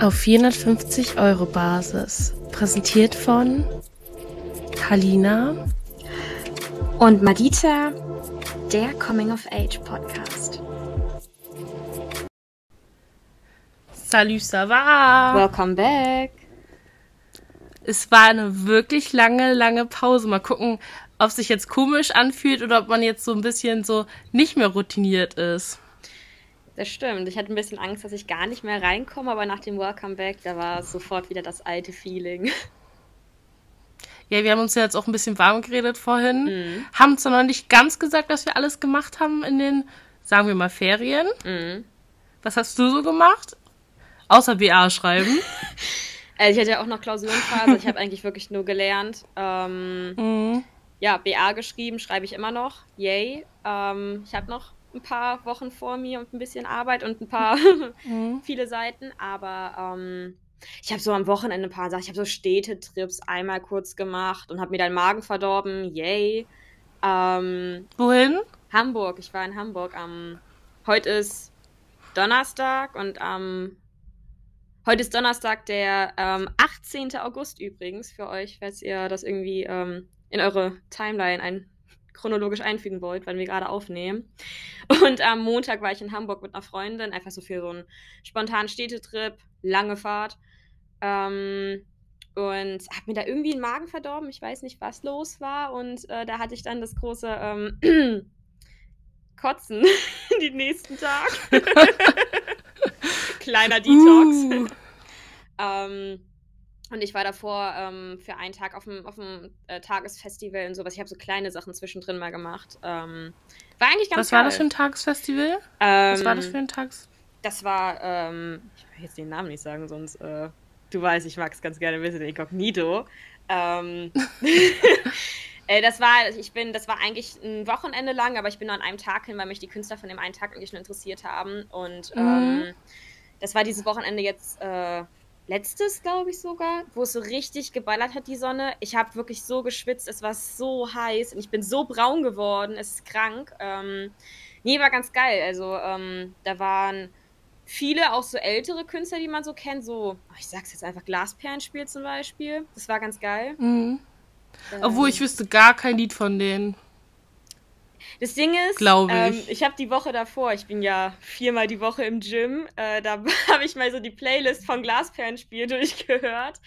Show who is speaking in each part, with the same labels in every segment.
Speaker 1: Auf 450 Euro Basis. Präsentiert von Halina
Speaker 2: und Madita, der Coming of Age Podcast.
Speaker 1: Salut, ça va?
Speaker 2: Welcome back.
Speaker 1: Es war eine wirklich lange, lange Pause. Mal gucken, ob sich jetzt komisch anfühlt oder ob man jetzt so ein bisschen so nicht mehr routiniert ist.
Speaker 2: Das stimmt. Ich hatte ein bisschen Angst, dass ich gar nicht mehr reinkomme, aber nach dem Welcome Back, da war sofort wieder das alte Feeling.
Speaker 1: Ja, wir haben uns ja jetzt auch ein bisschen warm geredet vorhin. Mhm. Haben zwar noch nicht ganz gesagt, dass wir alles gemacht haben in den, sagen wir mal, Ferien. Mhm. Was hast du so gemacht? Außer BA schreiben.
Speaker 2: also ich hatte ja auch noch Klausurenphase. ich habe eigentlich wirklich nur gelernt. Ähm, mhm. Ja, BA geschrieben, schreibe ich immer noch. Yay. Ähm, ich habe noch ein paar Wochen vor mir und ein bisschen Arbeit und ein paar mhm. viele Seiten, aber ähm, ich habe so am Wochenende ein paar Sachen, ich habe so Städtetrips einmal kurz gemacht und habe mir dann Magen verdorben, yay. Ähm,
Speaker 1: Wohin?
Speaker 2: Hamburg, ich war in Hamburg am, heute ist Donnerstag und am, heute ist Donnerstag, der ähm, 18. August übrigens für euch, falls ihr das irgendwie ähm, in eure Timeline ein chronologisch einfügen wollt, weil wir gerade aufnehmen. Und am Montag war ich in Hamburg mit einer Freundin, einfach so für so einen spontanen Städtetrip, lange Fahrt. Ähm, und habe mir da irgendwie den Magen verdorben. Ich weiß nicht, was los war. Und äh, da hatte ich dann das große ähm, Kotzen den nächsten Tag. Kleiner Detox. Uh. ähm, und ich war davor ähm, für einen Tag auf dem, auf dem äh, Tagesfestival und sowas. Ich habe so kleine Sachen zwischendrin mal gemacht. Ähm, war eigentlich ganz
Speaker 1: Was geil. war das für ein Tagesfestival?
Speaker 2: Ähm,
Speaker 1: Was war das für ein Tags?
Speaker 2: Das war, ähm, ich will jetzt den Namen nicht sagen, sonst, äh, du weißt, ich mag es ganz gerne wissen, Inkognito. Ähm, äh, das war, ich bin, das war eigentlich ein Wochenende lang, aber ich bin nur an einem Tag hin, weil mich die Künstler von dem einen Tag eigentlich schon interessiert haben. Und mhm. Ähm, das war dieses Wochenende jetzt. Äh, letztes, glaube ich sogar, wo es so richtig geballert hat, die Sonne. Ich habe wirklich so geschwitzt, es war so heiß und ich bin so braun geworden, es ist krank. Ähm, nee, war ganz geil. Also ähm, da waren viele, auch so ältere Künstler, die man so kennt, so, oh, ich sag's jetzt einfach, Glasperlenspiel zum Beispiel. Das war ganz geil.
Speaker 1: Mhm. Ähm, Obwohl ich wüsste gar kein Lied von denen.
Speaker 2: Das Ding ist, ähm, ich, ich habe die Woche davor, ich bin ja viermal die Woche im Gym, äh, da habe ich mal so die Playlist von Glasperlenspiel durchgehört.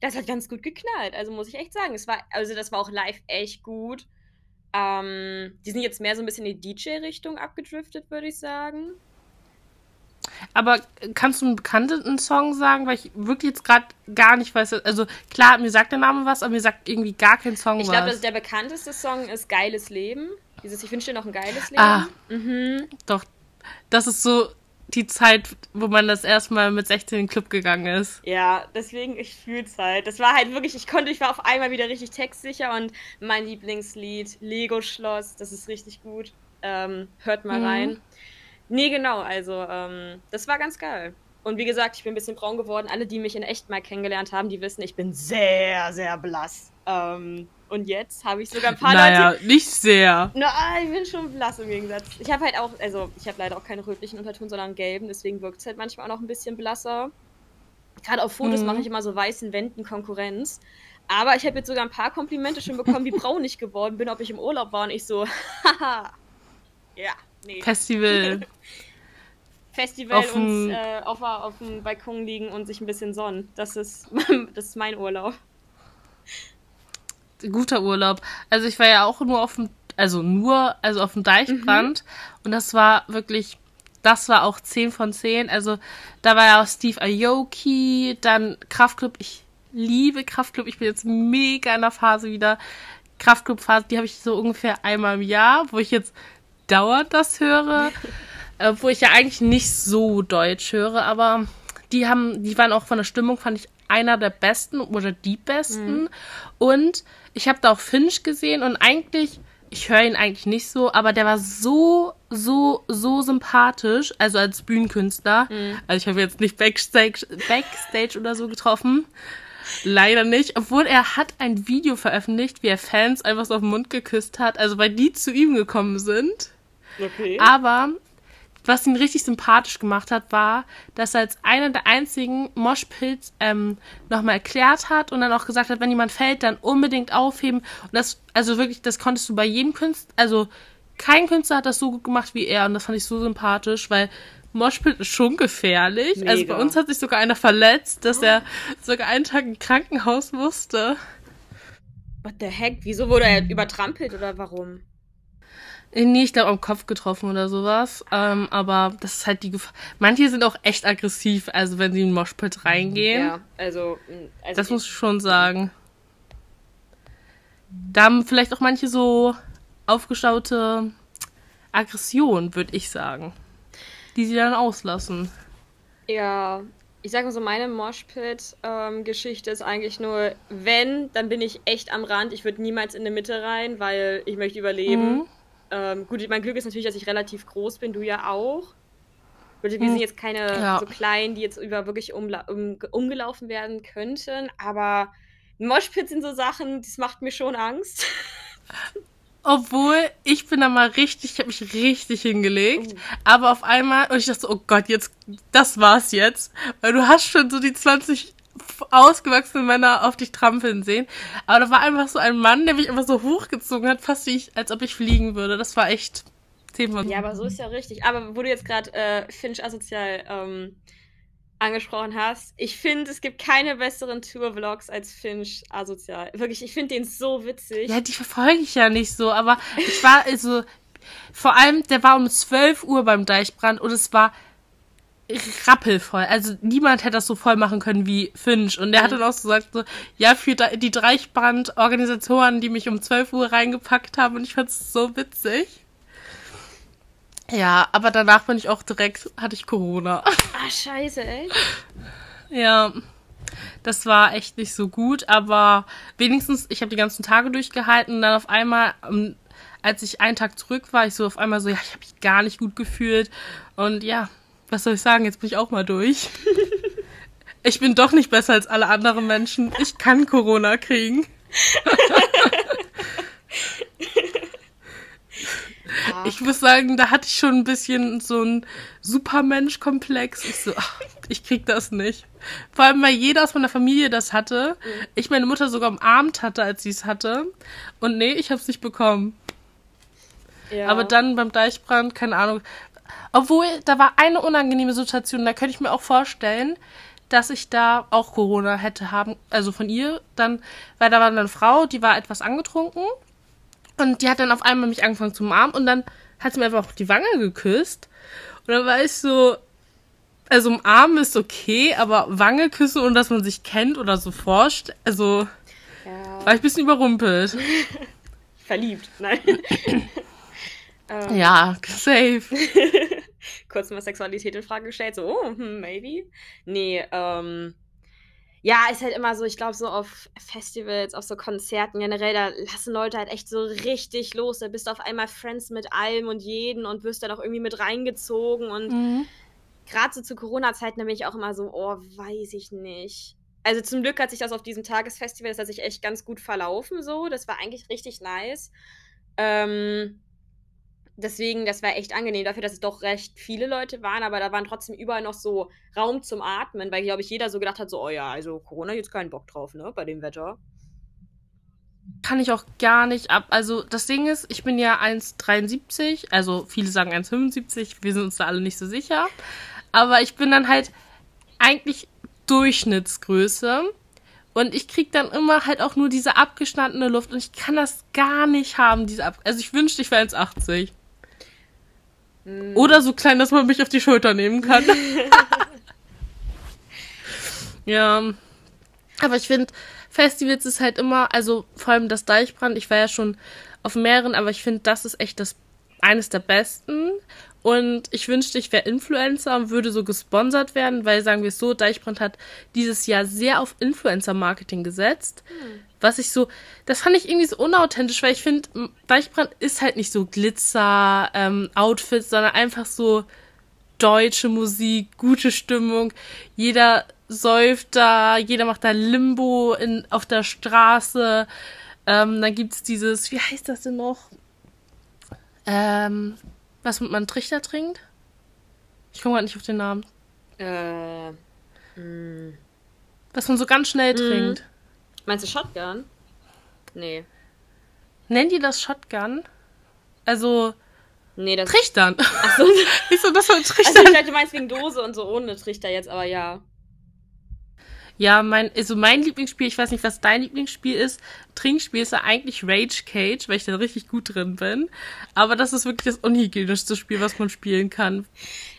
Speaker 2: Das hat ganz gut geknallt, also muss ich echt sagen. Es war, also das war auch live echt gut. Ähm, die sind jetzt mehr so ein bisschen in die DJ-Richtung abgedriftet, würde ich sagen.
Speaker 1: Aber kannst du einen bekannten Song sagen, weil ich wirklich jetzt gerade gar nicht weiß. Also klar, mir sagt der Name was, aber mir sagt irgendwie gar kein Song
Speaker 2: ich
Speaker 1: was.
Speaker 2: Ich glaube, der bekannteste Song ist Geiles Leben. Dieses Ich wünsche dir noch ein geiles Leben. Ah,
Speaker 1: mhm. doch. Das ist so die Zeit, wo man das erstmal mit 16 in den Club gegangen ist.
Speaker 2: Ja, deswegen, ich fühl's halt. Das war halt wirklich, ich konnte, ich war auf einmal wieder richtig textsicher und mein Lieblingslied, Lego Schloss, das ist richtig gut. Ähm, hört mal mhm. rein. Nee, genau, also ähm, das war ganz geil. Und wie gesagt, ich bin ein bisschen braun geworden. Alle, die mich in echt mal kennengelernt haben, die wissen, ich bin sehr, sehr blass. Ähm, und jetzt habe ich sogar ein paar
Speaker 1: naja,
Speaker 2: Leute.
Speaker 1: nicht sehr.
Speaker 2: Na, ich bin schon blass im Gegensatz. Ich habe halt auch, also ich habe leider auch keine rötlichen Unterton, sondern gelben, deswegen wirkt es halt manchmal auch noch ein bisschen blasser. Gerade auf Fotos mhm. mache ich immer so weißen Wänden Konkurrenz. Aber ich habe jetzt sogar ein paar Komplimente schon bekommen, wie braun ich geworden bin, ob ich im Urlaub war und ich so, haha. ja, nee.
Speaker 1: Festival.
Speaker 2: Festival auf und äh, auf, auf dem Balkon liegen und sich ein bisschen sonnen. Das ist, das ist mein Urlaub
Speaker 1: guter Urlaub. Also ich war ja auch nur auf dem, also nur, also auf dem Deichbrand mhm. und das war wirklich, das war auch 10 von 10. Also da war ja auch Steve Aoki, dann Kraftclub. Ich liebe Kraftclub. Ich bin jetzt mega in der Phase wieder. Kraftclub-Phase, die habe ich so ungefähr einmal im Jahr, wo ich jetzt dauernd das höre. wo ich ja eigentlich nicht so deutsch höre, aber die haben, die waren auch von der Stimmung, fand ich einer der besten oder die besten. Mhm. Und ich habe da auch Finch gesehen und eigentlich, ich höre ihn eigentlich nicht so, aber der war so, so, so sympathisch, also als Bühnenkünstler. Mhm. Also ich habe jetzt nicht Backstage, Backstage oder so getroffen. Leider nicht. Obwohl er hat ein Video veröffentlicht, wie er Fans einfach so auf den Mund geküsst hat, also weil die zu ihm gekommen sind. Okay. Aber was ihn richtig sympathisch gemacht hat, war, dass er als einer der einzigen Moshpits ähm, nochmal erklärt hat und dann auch gesagt hat, wenn jemand fällt, dann unbedingt aufheben. Und das, also wirklich, das konntest du bei jedem Künstler, also kein Künstler hat das so gut gemacht wie er und das fand ich so sympathisch, weil Moshpit ist schon gefährlich. Mega. Also bei uns hat sich sogar einer verletzt, dass er sogar einen Tag im Krankenhaus musste.
Speaker 2: What the heck? Wieso wurde er übertrampelt oder warum?
Speaker 1: Nee, ich glaube am Kopf getroffen oder sowas. Ähm, aber das ist halt die Gefahr. Manche sind auch echt aggressiv, also wenn sie in den Moshpit reingehen. Ja, also. also das muss ich schon sagen. Da haben vielleicht auch manche so aufgestaute Aggression, würde ich sagen. Die sie dann auslassen.
Speaker 2: Ja, ich sage mal so, meine Moshpit-Geschichte ähm, ist eigentlich nur, wenn, dann bin ich echt am Rand. Ich würde niemals in die Mitte rein, weil ich möchte überleben. Mhm. Ähm, gut, mein Glück ist natürlich, dass ich relativ groß bin, du ja auch. Wir sind mhm. jetzt keine ja. so klein, die jetzt über wirklich um, umgelaufen werden könnten, aber Moshpits sind so Sachen, das macht mir schon Angst.
Speaker 1: Obwohl, ich bin da mal richtig, ich habe mich richtig hingelegt. Uh. Aber auf einmal, und ich dachte so, oh Gott, jetzt, das war's jetzt. Weil du hast schon so die 20 ausgewachsene Männer auf dich trampeln sehen. Aber da war einfach so ein Mann, der mich einfach so hochgezogen hat, fast wie ich, als ob ich fliegen würde. Das war echt 10 von
Speaker 2: Ja, aber so ist ja richtig. Aber wo du jetzt gerade äh, Finch asozial ähm, angesprochen hast. Ich finde, es gibt keine besseren Tour-Vlogs als Finch asozial. Wirklich, ich finde den so witzig.
Speaker 1: Ja, die verfolge ich ja nicht so, aber ich war also, vor allem, der war um 12 Uhr beim Deichbrand und es war rappelvoll. Also niemand hätte das so voll machen können wie Finch. Und der hat dann auch so gesagt, so, ja, für die Dreichbrand-Organisatoren, die mich um 12 Uhr reingepackt haben und ich fand es so witzig. Ja, aber danach bin ich auch direkt, hatte ich Corona.
Speaker 2: Ah, scheiße, ey.
Speaker 1: Ja, das war echt nicht so gut, aber wenigstens, ich habe die ganzen Tage durchgehalten und dann auf einmal, ähm, als ich einen Tag zurück war, ich so auf einmal so, ja, ich habe mich gar nicht gut gefühlt und ja, was soll ich sagen, jetzt bin ich auch mal durch. ich bin doch nicht besser als alle anderen Menschen. Ich kann Corona kriegen. Ich muss sagen, da hatte ich schon ein bisschen so einen Supermensch-Komplex. Ich so, ach, ich krieg das nicht. Vor allem, weil jeder aus meiner Familie das hatte. Mhm. Ich meine Mutter sogar umarmt hatte, als sie es hatte. Und nee, ich hab's nicht bekommen. Ja. Aber dann beim Deichbrand, keine Ahnung. Obwohl, da war eine unangenehme Situation. Da könnte ich mir auch vorstellen, dass ich da auch Corona hätte haben, also von ihr dann, weil da war eine Frau, die war etwas angetrunken und die hat dann auf einmal mich angefangen zu umarmen und dann hat sie mir einfach auf die Wange geküsst. Und dann war ich so, also umarmen ist okay, aber Wange küssen und dass man sich kennt oder so forscht, also ja. war ich ein bisschen überrumpelt.
Speaker 2: Verliebt, nein.
Speaker 1: ähm. Ja, safe.
Speaker 2: Kurz mal Sexualität in Frage gestellt, so, oh, hm, maybe. Nee, ähm, ja, ist halt immer so, ich glaube, so auf Festivals, auf so Konzerten generell, da lassen Leute halt echt so richtig los. Da bist du auf einmal Friends mit allem und jeden und wirst dann auch irgendwie mit reingezogen. Und mhm. gerade so zu Corona-Zeiten, da bin ich auch immer so, oh, weiß ich nicht. Also zum Glück hat sich das auf diesem Tagesfestival, das hat sich echt ganz gut verlaufen so. Das war eigentlich richtig nice. Ähm, deswegen, das war echt angenehm dafür, dass es doch recht viele Leute waren, aber da waren trotzdem überall noch so Raum zum Atmen, weil, glaube ich, jeder so gedacht hat, so, oh ja, also Corona jetzt keinen Bock drauf, ne, bei dem Wetter.
Speaker 1: Kann ich auch gar nicht ab. Also das Ding ist, ich bin ja 1,73, also viele sagen 1,75, wir sind uns da alle nicht so sicher. Aber ich bin dann halt eigentlich Durchschnittsgröße. Und ich krieg dann immer halt auch nur diese abgeschnittene Luft und ich kann das gar nicht haben, diese Ab Also ich wünschte, ich wäre 1,80. Hm. Oder so klein, dass man mich auf die Schulter nehmen kann. ja. Aber ich finde, Festivals ist halt immer, also vor allem das Deichbrand, ich war ja schon auf mehreren, aber ich finde, das ist echt das eines der besten. Und ich wünschte, ich wäre Influencer und würde so gesponsert werden, weil sagen wir es so, Deichbrand hat dieses Jahr sehr auf Influencer-Marketing gesetzt. Hm. Was ich so, das fand ich irgendwie so unauthentisch, weil ich finde, Deichbrand ist halt nicht so Glitzer, ähm, Outfits, sondern einfach so deutsche Musik, gute Stimmung. Jeder säuft da, jeder macht da Limbo in, auf der Straße. Ähm, dann gibt's dieses, wie heißt das denn noch? Ähm, was man Trichter trinkt? Ich komme gerade nicht auf den Namen.
Speaker 2: Äh. Mh.
Speaker 1: Was man so ganz schnell
Speaker 2: Mhm.
Speaker 1: trinkt.
Speaker 2: Meinst du Shotgun? Nee.
Speaker 1: Nennen die das Shotgun? Also,
Speaker 2: Nee, das.
Speaker 1: Trichtern.
Speaker 2: Achso.
Speaker 1: ich so, das war
Speaker 2: Also
Speaker 1: Trichtern.
Speaker 2: ich dachte, du meinst wegen Dose und so ohne Trichter jetzt, aber ja.
Speaker 1: Ja, mein, also mein Lieblingsspiel, ich weiß nicht, was dein Lieblingsspiel ist. Trinkspiel ist ja eigentlich Rage Cage, weil ich da richtig gut drin bin. Aber das ist wirklich das unhygienischste Spiel, was man spielen kann.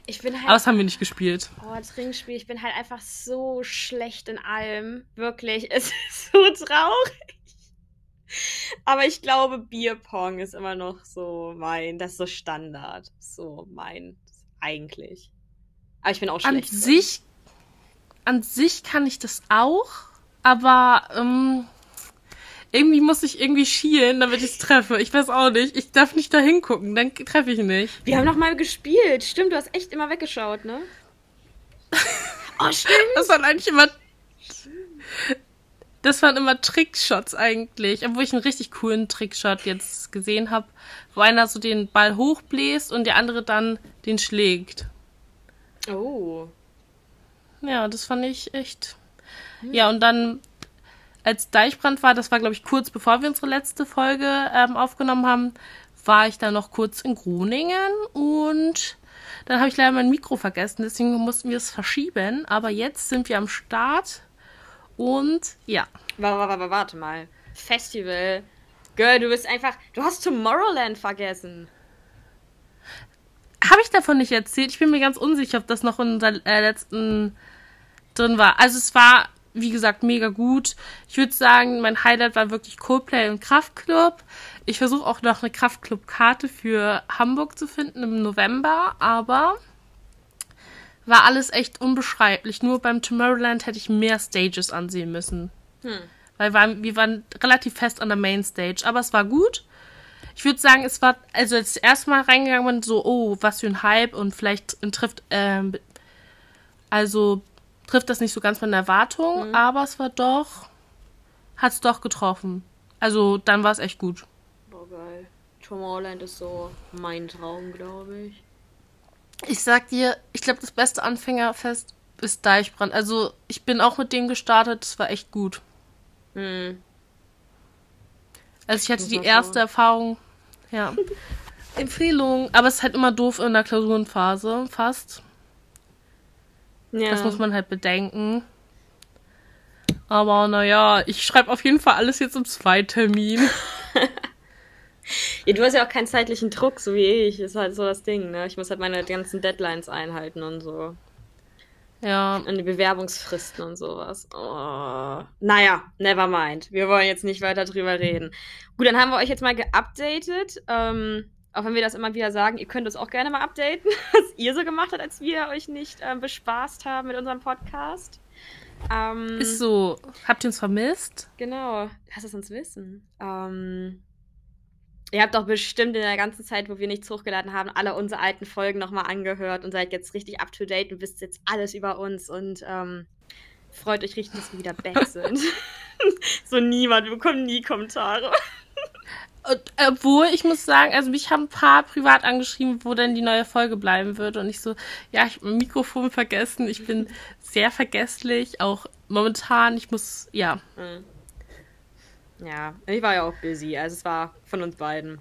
Speaker 2: Ich bin
Speaker 1: Aber
Speaker 2: halt.
Speaker 1: das haben wir nicht gespielt.
Speaker 2: Oh, Trinkspiel, ich bin halt einfach so schlecht in allem. Wirklich. Es ist so traurig. Aber ich glaube, Bierpong ist immer noch so mein, das ist so Standard. So mein, eigentlich. Aber ich bin auch
Speaker 1: An
Speaker 2: schlecht. drin.
Speaker 1: sich, an sich kann ich das auch, aber ähm, irgendwie muss ich irgendwie schielen, damit ich es treffe. Ich weiß auch nicht. Ich darf nicht da hingucken, dann treffe ich nicht.
Speaker 2: Wir haben noch mal gespielt. Stimmt, du hast echt immer weggeschaut, ne? Oh, stimmt.
Speaker 1: Das waren eigentlich immer. Das waren immer Trickshots eigentlich. Obwohl ich einen richtig coolen Trickshot jetzt gesehen habe, wo einer so den Ball hochbläst und der andere dann den schlägt.
Speaker 2: Oh.
Speaker 1: Ja, das fand ich echt. Ja, und dann, als Deichbrand war, das war, glaube ich, kurz bevor wir unsere letzte Folge ähm, aufgenommen haben, war ich dann noch kurz in Groningen und dann habe ich leider mein Mikro vergessen, deswegen mussten wir es verschieben. Aber jetzt sind wir am Start und ja.
Speaker 2: Warte, warte, mal. Festival. Girl, du bist einfach. Du hast Tomorrowland vergessen.
Speaker 1: Habe ich davon nicht erzählt? Ich bin mir ganz unsicher, ob das noch in unserer äh, letzten drin war. Also es war, wie gesagt, mega gut. Ich würde sagen, mein Highlight war wirklich Coldplay und Kraftklub. Ich versuche auch noch eine Kraftklub-Karte für Hamburg zu finden im November, aber war alles echt unbeschreiblich. Nur beim Tomorrowland hätte ich mehr Stages ansehen müssen.
Speaker 2: Hm.
Speaker 1: Weil wir, wir waren relativ fest an der Mainstage, aber es war gut. Ich würde sagen, es war, also als ich das erste Mal reingegangen bin, so, oh, was für ein Hype und vielleicht trifft, ähm, also trifft das nicht so ganz meine Erwartung, aber es war doch, hat es doch getroffen. Also dann war es echt gut.
Speaker 2: Boah, geil. Tomorrowland ist so mein Traum, glaube ich.
Speaker 1: Ich sag dir, ich glaube, das beste Anfängerfest ist Deichbrand. Also ich bin auch mit dem gestartet, es war echt gut.
Speaker 2: Hm.
Speaker 1: Also ich hatte die erste
Speaker 2: schauen.
Speaker 1: Erfahrung, ja. Empfehlung, aber es ist halt immer doof in der Klausurenphase, fast.
Speaker 2: Ja.
Speaker 1: Das muss man halt bedenken. Aber naja, ich schreibe auf jeden Fall alles jetzt im Zweitermin.
Speaker 2: ja, du hast ja auch keinen zeitlichen Druck, so wie ich. Ist halt so das Ding, ne? Ich muss halt meine ganzen Deadlines einhalten und so.
Speaker 1: Ja,
Speaker 2: Und die Bewerbungsfristen und sowas. Oh. Naja, never mind. Wir wollen jetzt nicht weiter drüber reden. Gut, dann haben wir euch jetzt mal geupdatet. Ähm, auch wenn wir das immer wieder sagen, ihr könnt uns auch gerne mal updaten, was ihr so gemacht habt, als wir euch nicht ähm, bespaßt haben mit unserem Podcast. Ähm,
Speaker 1: ist so. Habt ihr uns vermisst?
Speaker 2: Genau, lass es uns wissen. Ähm, ihr habt doch bestimmt in der ganzen Zeit, wo wir nichts hochgeladen haben, alle unsere alten Folgen nochmal angehört und seid jetzt richtig up to date und wisst jetzt alles über uns und ähm, freut euch richtig, dass wir wieder back sind. so niemand, wir bekommen nie Kommentare.
Speaker 1: Obwohl, ich muss sagen, also mich haben ein paar privat angeschrieben, wo denn die neue Folge bleiben würde. Und ich so, ja, ich habe mein Mikrofon vergessen. Ich bin sehr vergesslich, auch momentan. Ich muss, ja.
Speaker 2: Mhm. Ja, ich war ja auch busy, also es war von uns beiden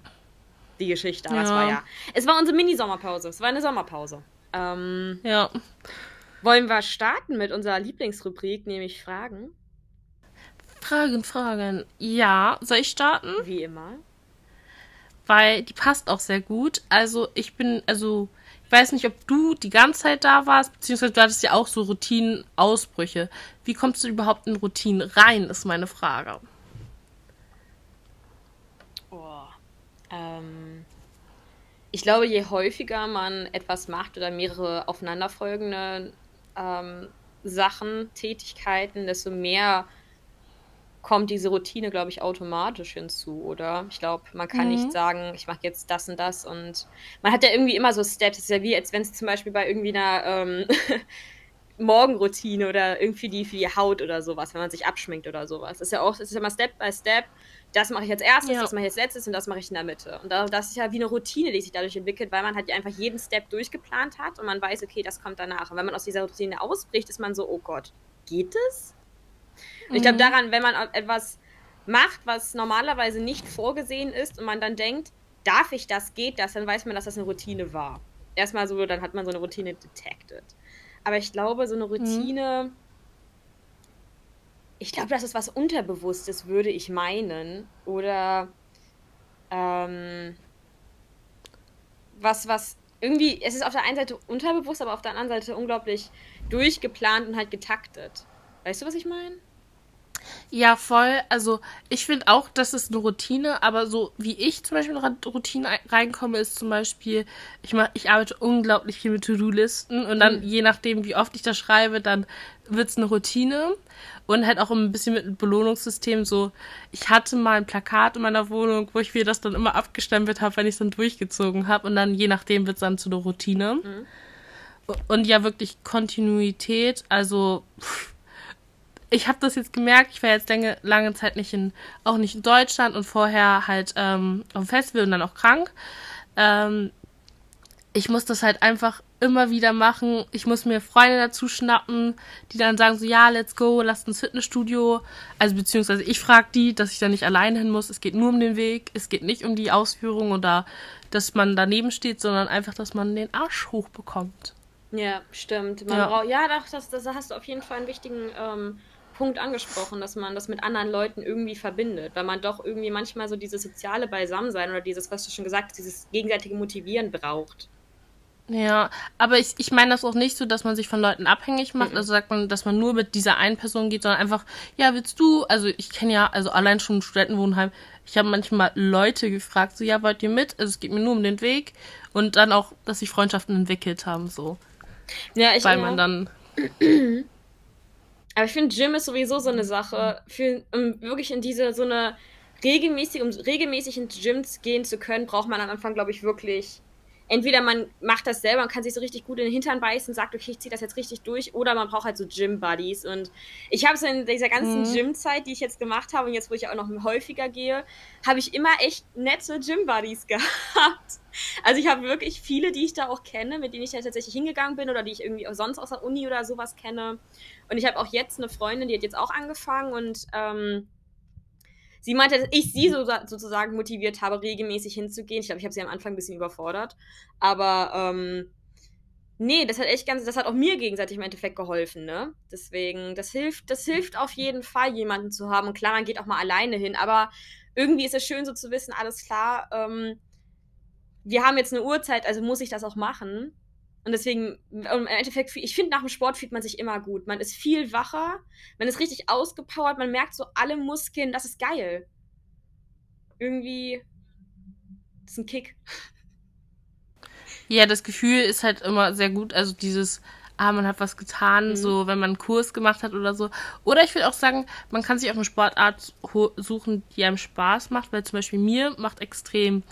Speaker 2: die Geschichte, aber es
Speaker 1: Ja.
Speaker 2: war ja. Es war unsere Mini-Sommerpause, es war eine Sommerpause. Ähm,
Speaker 1: Ja.
Speaker 2: wollen wir starten mit unserer Lieblingsrubrik, nämlich Fragen?
Speaker 1: Fragen, Fragen. Ja, soll ich starten?
Speaker 2: Wie immer.
Speaker 1: Weil die passt auch sehr gut. Also ich bin, also ich weiß nicht, ob du die ganze Zeit da warst, beziehungsweise du hattest ja auch so Routinen-Ausbrüche. Wie kommst du überhaupt in Routinen rein, ist meine Frage.
Speaker 2: Oh. Ähm, ich glaube, je häufiger man etwas macht oder mehrere aufeinanderfolgende ähm, Sachen, Tätigkeiten, desto mehr kommt diese Routine, glaube ich, automatisch hinzu, oder? Ich glaube, man kann
Speaker 1: Mhm.
Speaker 2: nicht sagen, ich mache jetzt das und das und man hat ja irgendwie immer so Steps. Es ist ja wie, als wenn es zum Beispiel bei irgendwie einer, ähm, Morgenroutine oder irgendwie die für die Haut oder sowas, wenn man sich abschminkt oder sowas. Das ist ja auch, das ist immer Step by Step. Das mache ich als erstes, ja. das mache ich als letztes und das mache ich in der Mitte. Und das ist ja wie eine Routine, die sich dadurch entwickelt, weil man halt einfach jeden Step durchgeplant hat und man weiß, okay, das kommt danach. Und wenn man aus dieser Routine ausbricht, ist man so, oh Gott, geht es? Und ich glaube mhm. daran, wenn man etwas macht, was normalerweise nicht vorgesehen ist und man dann denkt, darf ich das, geht das, dann weiß man, dass das eine Routine war. Erstmal so, dann hat man so eine Routine detected. Aber ich glaube, so eine mhm. Routine. Mhm. Ich glaube, das ist was Unterbewusstes, würde ich meinen. Oder ähm, was, was irgendwie, es ist auf der einen Seite unterbewusst, aber auf der anderen Seite unglaublich durchgeplant und halt getaktet. Weißt du, was ich meine?
Speaker 1: Ja, voll. Also ich finde auch, das ist eine Routine, aber so wie ich zum Beispiel in Routine reinkomme, ist zum Beispiel, ich mach, ich arbeite unglaublich viel mit To-Do-Listen und dann, mhm. je nachdem, wie oft ich das schreibe, dann wird es eine Routine. Und halt auch ein bisschen mit einem Belohnungssystem. So, ich hatte mal ein Plakat in meiner Wohnung, wo ich mir das dann immer abgestempelt habe, wenn ich es dann durchgezogen habe. Und dann, je nachdem, wird es dann zu einer Routine. Mhm. Und ja, wirklich Kontinuität. Also, pff, ich habe das jetzt gemerkt, ich war jetzt lange, lange Zeit nicht in, auch nicht in Deutschland und vorher halt ähm, auf dem Festival und dann auch krank. Ähm, ich muss das halt einfach immer wieder machen. Ich muss mir Freunde dazu schnappen, die dann sagen so, ja, let's go, lasst ins Fitnessstudio. Also beziehungsweise ich frage die, dass ich da nicht alleine hin muss. Es geht nur um den Weg. Es geht nicht um die Ausführung oder dass man daneben steht, sondern einfach, dass man den Arsch hochbekommt.
Speaker 2: Ja, stimmt. Man ja, braucht, ja doch, das, das hast du auf jeden Fall einen wichtigen ähm, Punkt angesprochen, dass man das mit anderen Leuten irgendwie verbindet, weil man doch irgendwie manchmal so dieses soziale Beisammensein oder dieses, was du schon gesagt hast, dieses gegenseitige Motivieren braucht.
Speaker 1: Ja, aber ich, ich meine das auch nicht so, dass man sich von Leuten abhängig macht. Mhm. Also sagt man, dass man nur mit dieser einen Person geht, sondern einfach, ja, willst du, also ich kenne ja, also allein schon Studentenwohnheim, ich habe manchmal Leute gefragt, so, ja, wollt ihr mit? Also es geht mir nur um den Weg und dann auch, dass sich Freundschaften entwickelt haben, so. Ja, ich Weil man dann
Speaker 2: Aber ich finde, Gym ist sowieso so eine Sache, für, um wirklich in diese, so eine regelmäßig, um regelmäßig ins Gym gehen zu können, braucht man am Anfang, glaube ich, wirklich entweder man macht das selber und kann sich so richtig gut in den Hintern beißen und sagt, okay, ich ziehe das jetzt richtig durch, oder man braucht halt so Gym-Buddies. Und ich habe so in dieser ganzen mhm. Gym-Zeit, die ich jetzt gemacht habe und jetzt, wo ich auch noch häufiger gehe, habe ich immer echt nette Gym-Buddies gehabt. Also ich habe wirklich viele, die ich da auch kenne, mit denen ich da tatsächlich hingegangen bin oder die ich irgendwie auch sonst aus der Uni oder sowas kenne. Und ich habe auch jetzt eine Freundin, die hat jetzt auch angefangen und ähm, sie meinte, dass ich sie so, sozusagen motiviert habe, regelmäßig hinzugehen. Ich glaube, ich habe sie am Anfang ein bisschen überfordert. Aber ähm, nee, das hat echt ganz, das hat auch mir gegenseitig im Endeffekt geholfen, ne? Deswegen, das hilft, das hilft auf jeden Fall, jemanden zu haben. Und klar, man geht auch mal alleine hin, aber irgendwie ist es schön, so zu wissen, alles klar, ähm, wir haben jetzt eine Uhrzeit, also muss ich das auch machen. Und deswegen, im Endeffekt, ich finde, nach dem Sport fühlt man sich immer gut. Man ist viel wacher, man ist richtig ausgepowert, man merkt so alle Muskeln, das ist geil. Irgendwie, das ist ein Kick.
Speaker 1: Ja, das Gefühl ist halt immer sehr gut. Also dieses, ah, man hat was getan, mhm. so wenn man einen Kurs gemacht hat oder so. Oder ich würde auch sagen, man kann sich auch eine Sportart suchen, die einem Spaß macht, weil zum Beispiel mir macht extrem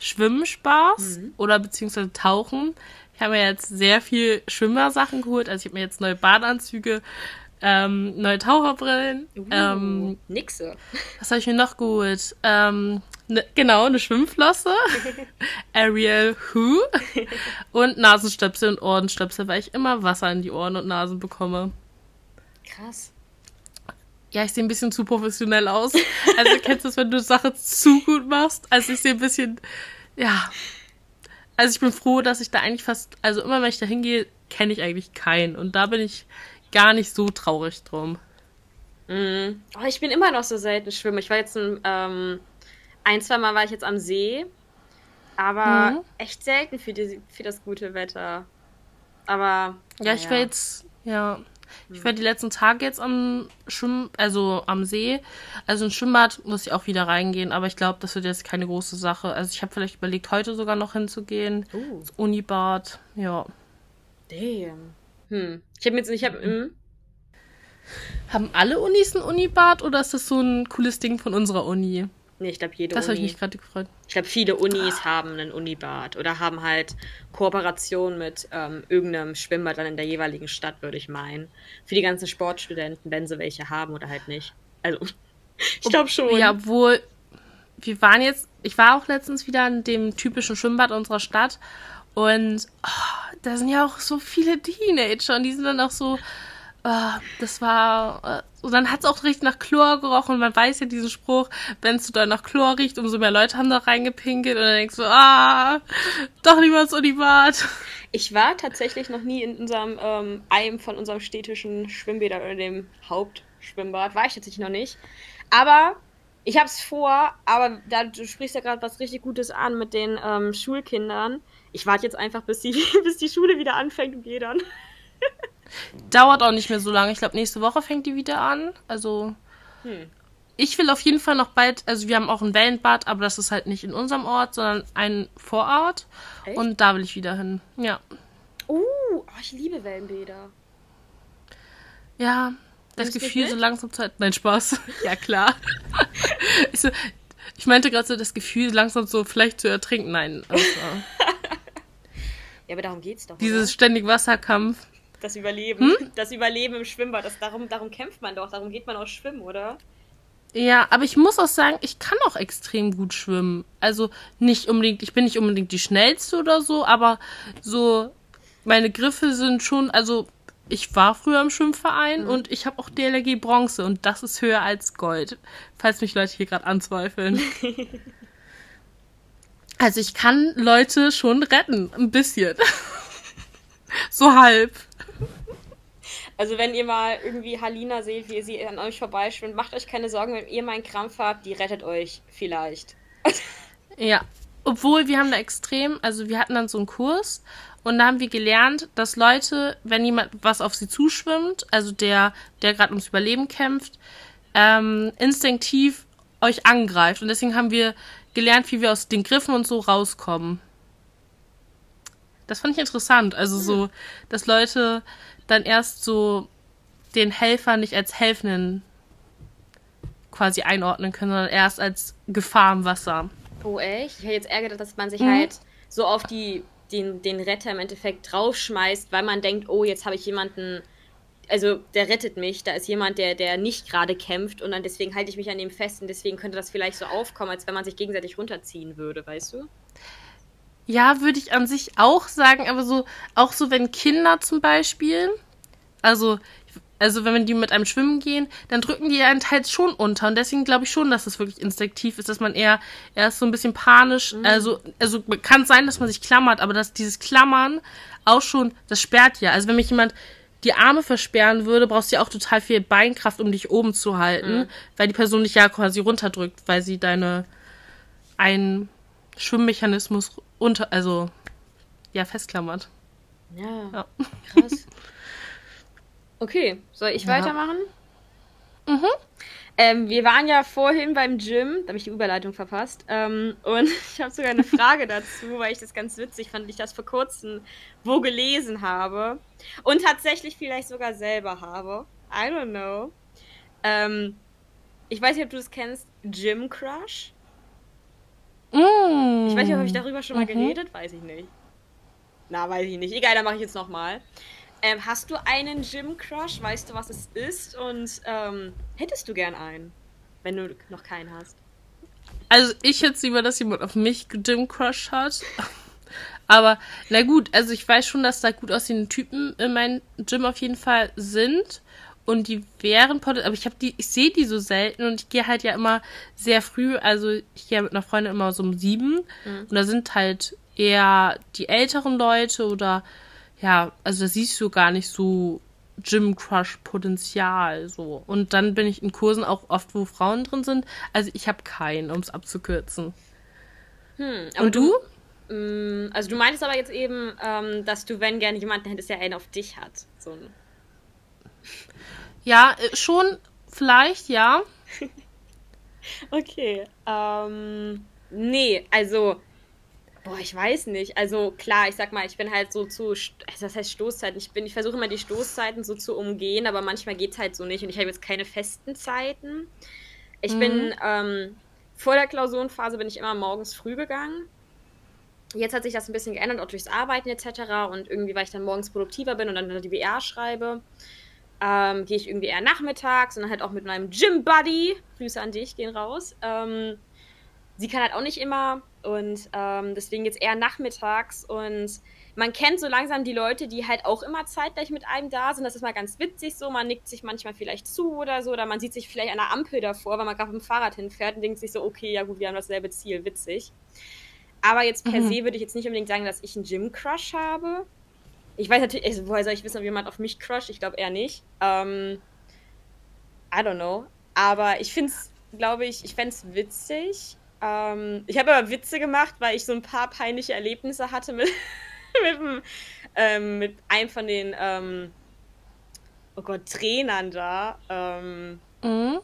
Speaker 1: Schwimmen Spaß mhm. oder beziehungsweise Tauchen. Ich habe mir jetzt sehr viel Schwimmersachen geholt. Also ich habe mir jetzt neue Badeanzüge, ähm, neue Taucherbrillen. Uh, ähm,
Speaker 2: Nixe.
Speaker 1: Was habe ich mir noch geholt? Ähm, ne, genau, eine Schwimmflosse, Ariel Who und Nasenstöpsel und Ohrenstöpsel, weil ich immer Wasser in die Ohren und Nasen bekomme.
Speaker 2: Krass.
Speaker 1: Ja, ich sehe ein bisschen zu professionell aus. Also kennst du es, wenn du Sache zu gut machst? Also ich sehe ein bisschen, ja, also ich bin froh, dass ich da eigentlich fast, also immer wenn ich da hingehe, kenne ich eigentlich keinen. Und da bin ich gar nicht so traurig drum.
Speaker 2: Mhm. Oh, ich bin immer noch so selten schwimmen. Ich war jetzt ein, ähm, ein, zwei Mal war ich jetzt am See, aber mhm. echt selten für, die, für das gute Wetter. Aber.
Speaker 1: Ja, ich war jetzt, ja, ich war die letzten Tage jetzt am Schwimmen, also am See. Also ein Schwimmbad muss ich auch wieder reingehen, aber ich glaube, das wird jetzt keine große Sache. Also ich habe vielleicht überlegt, heute sogar noch hinzugehen. Uh. Das Unibad, ja.
Speaker 2: Damn. Hm. Ich habe jetzt, ich habe, hm.
Speaker 1: Haben alle Unis ein Unibad oder ist das so ein cooles Ding von unserer Uni?
Speaker 2: Nee, ich glaube, jede
Speaker 1: Das habe ich mich gerade gefreut.
Speaker 2: Ich glaube, viele Unis haben einen Unibad oder haben halt Kooperation mit ähm, irgendeinem Schwimmbad dann in der jeweiligen Stadt, würde ich meinen. Für die ganzen Sportstudenten, wenn sie welche haben oder halt nicht. Also, ich glaube schon.
Speaker 1: Ja, obwohl, wir waren jetzt, ich war auch letztens wieder in dem typischen Schwimmbad unserer Stadt und oh, da sind ja auch so viele Teenager und die sind dann auch so, das war, äh, und dann hat es auch richtig nach Chlor gerochen man weiß ja diesen Spruch, wenn es so doll nach Chlor riecht, umso mehr Leute haben da reingepinkelt und dann denkst du, ah, doch lieber ins Unibad.
Speaker 2: Ich war tatsächlich noch nie in unserem, ähm, einem von unserem städtischen Schwimmbäder oder dem Hauptschwimmbad. War ich tatsächlich noch nicht. Aber ich hab's vor, aber da, du sprichst ja gerade was richtig Gutes an mit den ähm, Schulkindern. Ich warte jetzt einfach, bis die, bis die Schule wieder anfängt und gehe dann.
Speaker 1: Dauert auch nicht mehr so lange. Ich glaube, nächste Woche fängt die wieder an. Also,
Speaker 2: Hm.
Speaker 1: ich will auf jeden Fall noch bald, also wir haben auch ein Wellenbad, aber das ist halt nicht in unserem Ort, sondern ein Vorort.
Speaker 2: Echt?
Speaker 1: Und da will ich wieder hin. Ja.
Speaker 2: Uh, oh, ich liebe Wellenbäder.
Speaker 1: Ja, das
Speaker 2: Nimmst
Speaker 1: Gefühl so langsam zu. Nein, Spaß. ja, klar. ich, so, ich meinte gerade so das Gefühl, langsam so vielleicht zu ertrinken. Nein. Also,
Speaker 2: Ja, aber darum geht's doch.
Speaker 1: dieses
Speaker 2: oder?
Speaker 1: ständig Wasserkampf.
Speaker 2: Das Überleben.
Speaker 1: Hm?
Speaker 2: Das Überleben im Schwimmbad. Das, darum, darum kämpft man doch. Darum geht man auch schwimmen, oder?
Speaker 1: Ja, aber ich muss auch sagen, ich kann auch extrem gut schwimmen. Also nicht unbedingt, ich bin nicht unbedingt die schnellste oder so, aber so meine Griffe sind schon, also ich war früher im Schwimmverein und ich habe auch DLRG Bronze und das ist höher als Gold, falls mich Leute hier gerade anzweifeln. also ich kann Leute schon retten, ein bisschen. so halb.
Speaker 2: Also wenn ihr mal irgendwie Halina seht, wie sie an euch vorbeischwimmt, macht euch keine Sorgen, wenn ihr mal einen Krampf habt, die rettet euch vielleicht.
Speaker 1: Ja, obwohl wir haben da extrem, also wir hatten dann so einen Kurs und da haben wir gelernt, dass Leute, wenn jemand was auf sie zuschwimmt, also der, der gerade ums Überleben kämpft, ähm, instinktiv euch angreift. Und deswegen haben wir gelernt, wie wir aus den Griffen und so rauskommen. Das fand ich interessant. Also so, dass Leute dann erst so den Helfer nicht als Helfenden quasi einordnen können, sondern erst als Gefahr im Wasser.
Speaker 2: Oh echt? Ich hätte jetzt Ärger, dass man sich
Speaker 1: Mhm.
Speaker 2: halt so auf die, den, den Retter im Endeffekt draufschmeißt, weil man denkt, oh, jetzt habe ich jemanden, also der rettet mich, da ist jemand, der, der nicht gerade kämpft und dann deswegen halte ich mich an dem fest und deswegen könnte das vielleicht so aufkommen, als wenn man sich gegenseitig runterziehen würde, weißt du?
Speaker 1: Ja, würde ich an sich auch sagen, aber so, auch so, wenn Kinder zum Beispiel, also, also wenn die mit einem schwimmen gehen, dann drücken die einen teils schon unter. Und deswegen glaube ich schon, dass das wirklich instinktiv ist, dass man eher erst so ein bisschen panisch, also, also kann sein, dass man sich klammert, aber dass dieses Klammern auch schon, das sperrt ja. Also wenn mich jemand die Arme versperren würde, brauchst du ja auch total viel Beinkraft, um dich oben zu halten, weil die Person dich ja quasi runterdrückt, weil sie deine einen Schwimmmechanismus unter, also ja, festklammert.
Speaker 2: Ja,
Speaker 1: Ja.
Speaker 2: krass. Okay, soll ich
Speaker 1: Ja.
Speaker 2: weitermachen?
Speaker 1: Mhm.
Speaker 2: Ähm, wir waren ja vorhin beim Gym, da habe ich die Überleitung verpasst. Ähm, und ich habe sogar eine Frage dazu, weil ich das ganz witzig fand, ich das vor kurzem wo gelesen habe. Und tatsächlich vielleicht sogar selber habe. I don't know. Ähm, ich weiß nicht, ob du das kennst. Gym Crush?
Speaker 1: Mm.
Speaker 2: Ich weiß nicht, habe ich darüber schon mal
Speaker 1: Mhm.
Speaker 2: geredet? Weiß ich nicht. Na, weiß ich nicht. Egal, dann mache ich jetzt nochmal. Ähm, hast du einen Gym Crush? Weißt du, was es ist? Und ähm, hättest du gern einen, wenn du noch keinen hast?
Speaker 1: Also ich hätte lieber, dass jemand auf mich Gym Crush hat. Aber na gut, also ich weiß schon, dass da gut aussehende Typen in meinem Gym auf jeden Fall sind. Und die wären aber ich habe die, ich sehe die so selten und ich gehe halt ja immer sehr früh, also ich gehe mit einer Freundin immer so um sieben und da sind halt eher die älteren Leute oder ja, also da siehst du gar nicht so Gym Crush Potenzial so. Und dann bin ich in Kursen auch oft, wo Frauen drin sind. Also ich habe keinen, um es abzukürzen.
Speaker 2: Hm,
Speaker 1: Und du?
Speaker 2: Mm, Also du meintest aber jetzt eben, ähm, dass du, wenn gerne jemanden hättest, der einen auf dich hat. So ein
Speaker 1: Ja, äh, schon vielleicht, ja.
Speaker 2: Okay. Ähm, nee, also, boah, ich weiß nicht. Also klar, ich sag mal, ich bin halt so zu, St- also das heißt Stoßzeiten. Ich bin, ich versuche immer die Stoßzeiten so zu umgehen, aber manchmal geht's halt so nicht und ich habe jetzt keine festen Zeiten. Ich bin ähm, vor der Klausurenphase bin ich immer morgens früh gegangen. Jetzt hat sich das ein bisschen geändert, auch durchs Arbeiten etc. Und irgendwie, weil ich dann morgens produktiver bin und dann die WR schreibe, ähm, gehe ich irgendwie eher nachmittags und dann halt auch mit meinem Gym-Buddy. Grüße an dich, gehen raus. Ähm, sie kann halt auch nicht immer und ähm, deswegen jetzt eher nachmittags und man kennt so langsam die Leute, die halt auch immer zeitgleich mit einem da sind. Das ist mal ganz witzig so. Man nickt sich manchmal vielleicht zu oder so. Oder man sieht sich vielleicht an der Ampel davor, weil man gerade mit dem Fahrrad hinfährt und denkt sich so, okay, ja gut, wir haben dasselbe Ziel. Witzig. Aber jetzt per mhm. se würde ich jetzt nicht unbedingt sagen, dass ich einen Gym-Crush habe. Ich weiß natürlich, also, woher soll ich wissen, ob jemand auf mich crusht? Ich glaube eher nicht. Ähm, I don't know. Aber ich finde es, glaube ich, ich fände es witzig. Ähm, ich habe aber Witze gemacht, weil ich so ein paar peinliche Erlebnisse hatte mit, mit, ähm, mit einem von den, ähm, oh Gott, Trainern da. Ähm, mhm.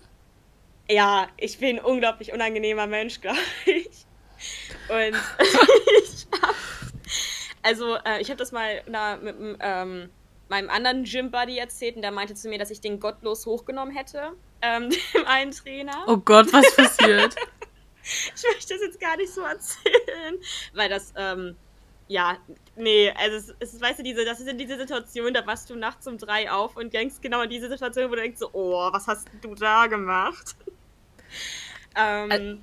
Speaker 2: Ja, ich bin ein unglaublich unangenehmer Mensch, glaube ich. Und ich hab, also äh, ich habe das mal na, mit ähm, meinem anderen Gym-Buddy erzählt und der meinte zu mir, dass ich den gottlos hochgenommen hätte, ähm, dem einen Trainer.
Speaker 1: Oh Gott, was passiert?
Speaker 2: ich möchte das jetzt gar nicht so erzählen, weil das, ähm, ja, nee, also es, es weißt du, diese, das ist in diese Situation, da wachst du nachts um drei auf und denkst genau in diese Situation, wo du denkst so, oh, was hast du da gemacht? ähm,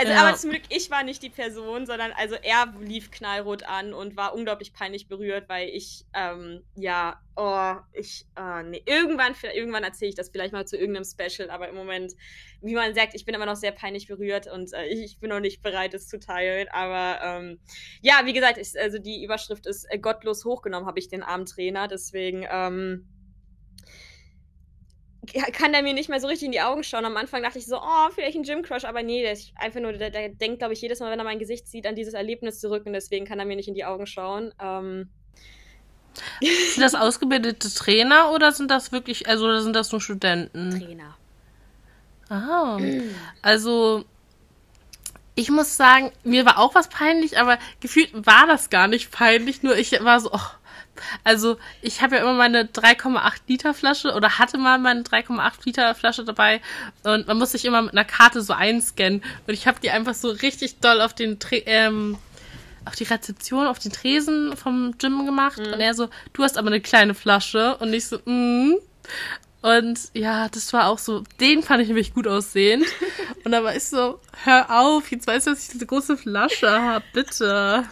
Speaker 2: also, ja. aber zum Glück, ich war nicht die Person, sondern also er lief knallrot an und war unglaublich peinlich berührt, weil ich, ähm, ja, oh, ich, äh, nee, irgendwann, irgendwann erzähle ich das vielleicht mal zu irgendeinem Special, aber im Moment, wie man sagt, ich bin immer noch sehr peinlich berührt und äh, ich, ich, bin noch nicht bereit, es zu teilen. Aber ähm, ja, wie gesagt, ich, also die Überschrift ist äh, gottlos hochgenommen, habe ich den armen Trainer, deswegen, ähm, kann der mir nicht mehr so richtig in die Augen schauen. Am Anfang dachte ich so, oh, vielleicht ein Gym Crush, aber nee, der ist einfach nur, der, der denkt, glaube ich, jedes Mal, wenn er mein Gesicht sieht, an dieses Erlebnis zurück und deswegen kann er mir nicht in die Augen schauen. Ähm.
Speaker 1: Sind das ausgebildete Trainer oder sind das wirklich, also oder sind das nur Studenten?
Speaker 2: Trainer.
Speaker 1: Ah, also ich muss sagen, mir war auch was peinlich, aber gefühlt war das gar nicht peinlich, nur ich war so, oh, also ich habe ja immer meine 3,8 Liter Flasche oder hatte mal meine 3,8 Liter Flasche dabei und man muss sich immer mit einer Karte so einscannen und ich habe die einfach so richtig doll auf den ähm, auf die Rezeption, auf den Tresen vom Gym gemacht mhm. und er so, du hast aber eine kleine Flasche und ich so, mm. Und ja, das war auch so, den fand ich nämlich gut aussehend. Und da war ich so, hör auf, jetzt weißt du, dass ich diese große Flasche habe, bitte.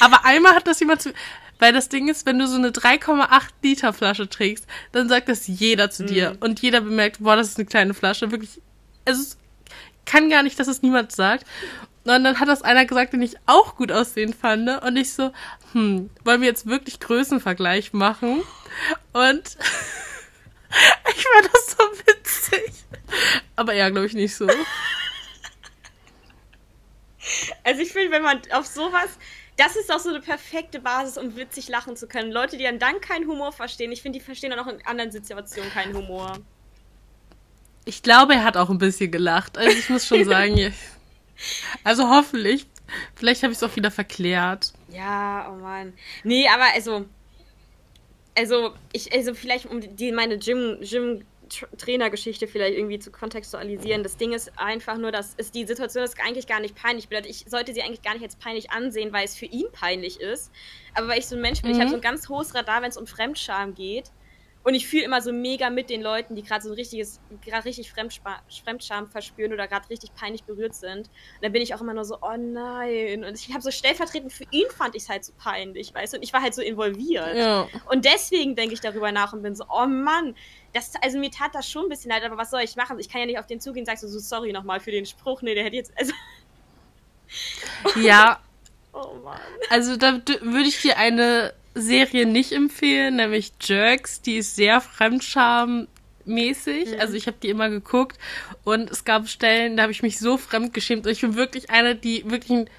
Speaker 1: Aber einmal hat das jemand zu, weil das Ding ist, wenn du so eine 3,8 Liter Flasche trägst, dann sagt das jeder zu dir. Mhm. Und jeder bemerkt, boah, das ist eine kleine Flasche. Wirklich, es kann gar nicht, dass es niemand sagt. Und dann hat das einer gesagt, den ich auch gut aussehen fand. Und ich so, hm, wollen wir jetzt wirklich Größenvergleich machen? Und ich fand das so witzig. Aber ja, glaube ich nicht so.
Speaker 2: Also ich finde, wenn man auf sowas das ist auch so eine perfekte Basis, um witzig lachen zu können. Leute, die dann, dann keinen Humor verstehen, ich finde, die verstehen dann auch in anderen Situationen keinen Humor.
Speaker 1: Ich glaube, er hat auch ein bisschen gelacht. Also ich muss schon sagen, also hoffentlich. Vielleicht habe ich es auch wieder verklärt.
Speaker 2: Ja, oh Mann. Nee, aber also, also ich, also vielleicht um die meine Gym, Gym Trainergeschichte vielleicht irgendwie zu kontextualisieren. Das Ding ist einfach nur, dass es die Situation ist eigentlich gar nicht peinlich bedeutet. Ich sollte sie eigentlich gar nicht jetzt peinlich ansehen, weil es für ihn peinlich ist. Aber weil ich so ein Mensch bin, mhm. ich habe so ein ganz hohes Radar, wenn es um Fremdscham geht. Und ich fühle immer so mega mit den Leuten, die gerade so ein richtiges, gerade richtig Fremdscham verspüren oder gerade richtig peinlich berührt sind. Und dann bin ich auch immer nur so, oh nein. Und ich habe so stellvertretend für ihn fand ich es halt so peinlich, weißt du? Und ich war halt so involviert. Ja. Und deswegen denke ich darüber nach und bin so, oh Mann, das, also mir tat das schon ein bisschen leid, aber was soll ich machen? Ich kann ja nicht auf den zugehen und sagen so, sorry nochmal für den Spruch. Nee, der hätte jetzt, also.
Speaker 1: Ja. oh Mann. Also da würde ich dir eine Serie nicht empfehlen, nämlich Jerks. Die ist sehr fremdschammäßig. Mhm. Also ich habe die immer geguckt und es gab Stellen, da habe ich mich so fremd geschämt. Und ich bin wirklich eine, die wirklich ein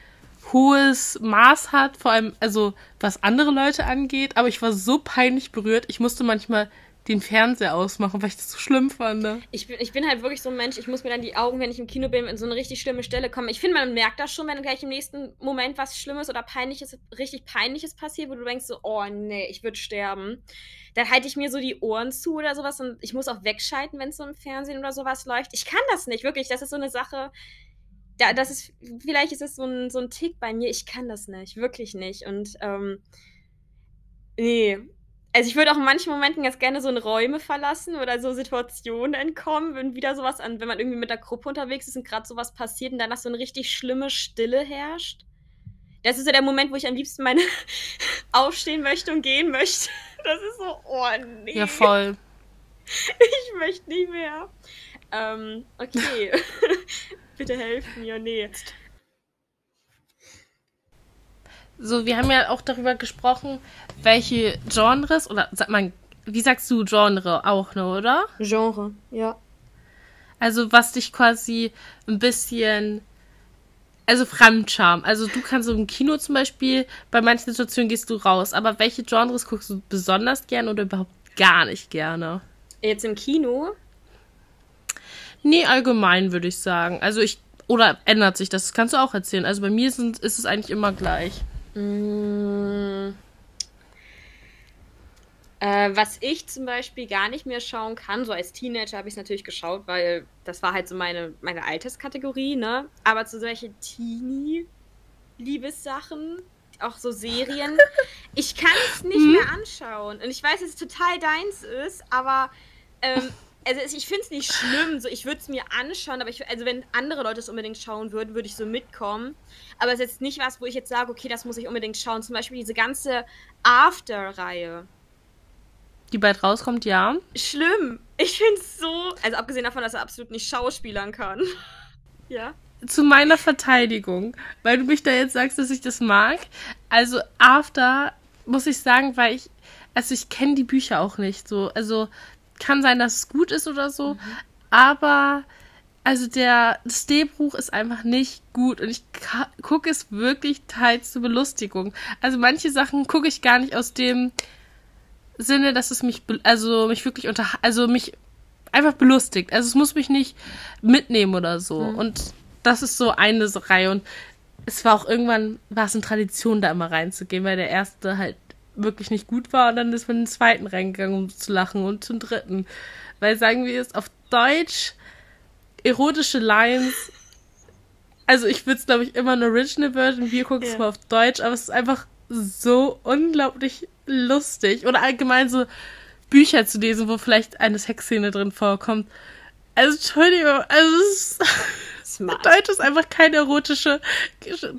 Speaker 1: hohes Maß hat, vor allem also was andere Leute angeht. Aber ich war so peinlich berührt. Ich musste manchmal den Fernseher ausmachen, weil ich das so schlimm fand.
Speaker 2: Ich bin, ich bin halt wirklich so ein Mensch, ich muss mir dann die Augen, wenn ich im Kino bin, in so eine richtig schlimme Stelle kommen. Ich finde, man merkt das schon, wenn gleich im nächsten Moment was Schlimmes oder Peinliches, richtig Peinliches passiert, wo du denkst so, oh nee, ich würde sterben. Dann halte ich mir so die Ohren zu oder sowas und ich muss auch wegschalten, wenn es so im Fernsehen oder sowas läuft. Ich kann das nicht, wirklich. Das ist so eine Sache, ja, das ist, vielleicht ist es so ein, so ein Tick bei mir, ich kann das nicht, wirklich nicht. Und ähm, nee. Also ich würde auch in manchen Momenten ganz gerne so in Räume verlassen oder so Situationen entkommen, wenn wieder sowas an, wenn man irgendwie mit der Gruppe unterwegs ist und gerade sowas passiert und danach so eine richtig schlimme Stille herrscht. Das ist so der Moment, wo ich am liebsten meine aufstehen möchte und gehen möchte. Das ist so, oh nee.
Speaker 1: Ja, voll.
Speaker 2: Ich möchte nicht mehr. Ähm, okay. Bitte helf mir, nee.
Speaker 1: So, wir haben ja auch darüber gesprochen, welche Genres, oder sag mal, wie sagst du Genre auch, ne, oder?
Speaker 2: Genre, ja.
Speaker 1: Also, was dich quasi ein bisschen, also Fremdscham. Also, du kannst im Kino zum Beispiel, bei manchen Situationen gehst du raus, aber welche Genres guckst du besonders gerne oder überhaupt gar nicht gerne?
Speaker 2: Jetzt im Kino?
Speaker 1: Nee, allgemein würde ich sagen. Also ich, oder ändert sich das? Das kannst du auch erzählen. Also bei mir sind, ist es eigentlich immer gleich.
Speaker 2: Mm. Äh, was ich zum Beispiel gar nicht mehr schauen kann, so als Teenager habe ich es natürlich geschaut, weil das war halt so meine, meine Alterskategorie, ne? Aber zu solche Teenie-Liebessachen, auch so Serien, ich kann es nicht mhm. mehr anschauen. Und ich weiß, dass es total deins ist, aber ähm, also ich finde es nicht schlimm, so ich würde es mir anschauen, aber ich, also wenn andere Leute es unbedingt schauen würden, würde ich so mitkommen. Aber es ist jetzt nicht was, wo ich jetzt sage, okay, das muss ich unbedingt schauen. Zum Beispiel diese ganze After-Reihe.
Speaker 1: Die bald rauskommt, ja.
Speaker 2: Schlimm. Ich finde es so, also abgesehen davon, dass er absolut nicht schauspielern kann. ja.
Speaker 1: Zu meiner Verteidigung, weil du mich da jetzt sagst, dass ich das mag. Also After muss ich sagen, weil ich, also ich kenne die Bücher auch nicht so. Also kann sein, dass es gut ist oder so, mhm. aber also der das Drehbuch ist einfach nicht gut und ich gucke es wirklich teils zur Belustigung. Also manche Sachen gucke ich gar nicht aus dem Sinne, dass es mich also mich wirklich unter also mich einfach belustigt. Also es muss mich nicht mitnehmen oder so mhm. und das ist so eine Reihe und es war auch irgendwann war es eine Tradition da immer reinzugehen, weil der erste halt wirklich nicht gut war und dann ist man in den zweiten reingegangen, um zu lachen und zum dritten. Weil sagen wir es auf Deutsch, erotische Lines. Also ich würde es, glaube ich, immer eine Original Version, wir gucken es ja. mal auf Deutsch, aber es ist einfach so unglaublich lustig. Oder allgemein so Bücher zu lesen, wo vielleicht eine Sexszene drin vorkommt. Also, Entschuldigung, also es ist Smart. Deutsch ist einfach keine erotische,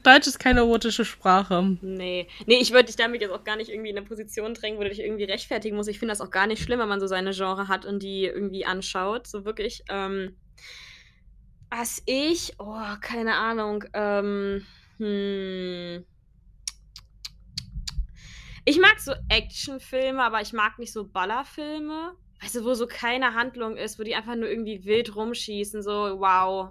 Speaker 1: Deutsch ist keine erotische Sprache.
Speaker 2: Nee. Nee, ich würde dich damit jetzt auch gar nicht irgendwie in eine Position drängen, wo du dich irgendwie rechtfertigen musst. Ich finde das auch gar nicht schlimm, wenn man so seine Genre hat und die irgendwie anschaut. So wirklich, ähm, was ich, oh, keine Ahnung, ähm, hm. Ich mag so Actionfilme, aber ich mag nicht so Ballerfilme. Weißt du, wo so keine Handlung ist, wo die einfach nur irgendwie wild rumschießen, so, wow,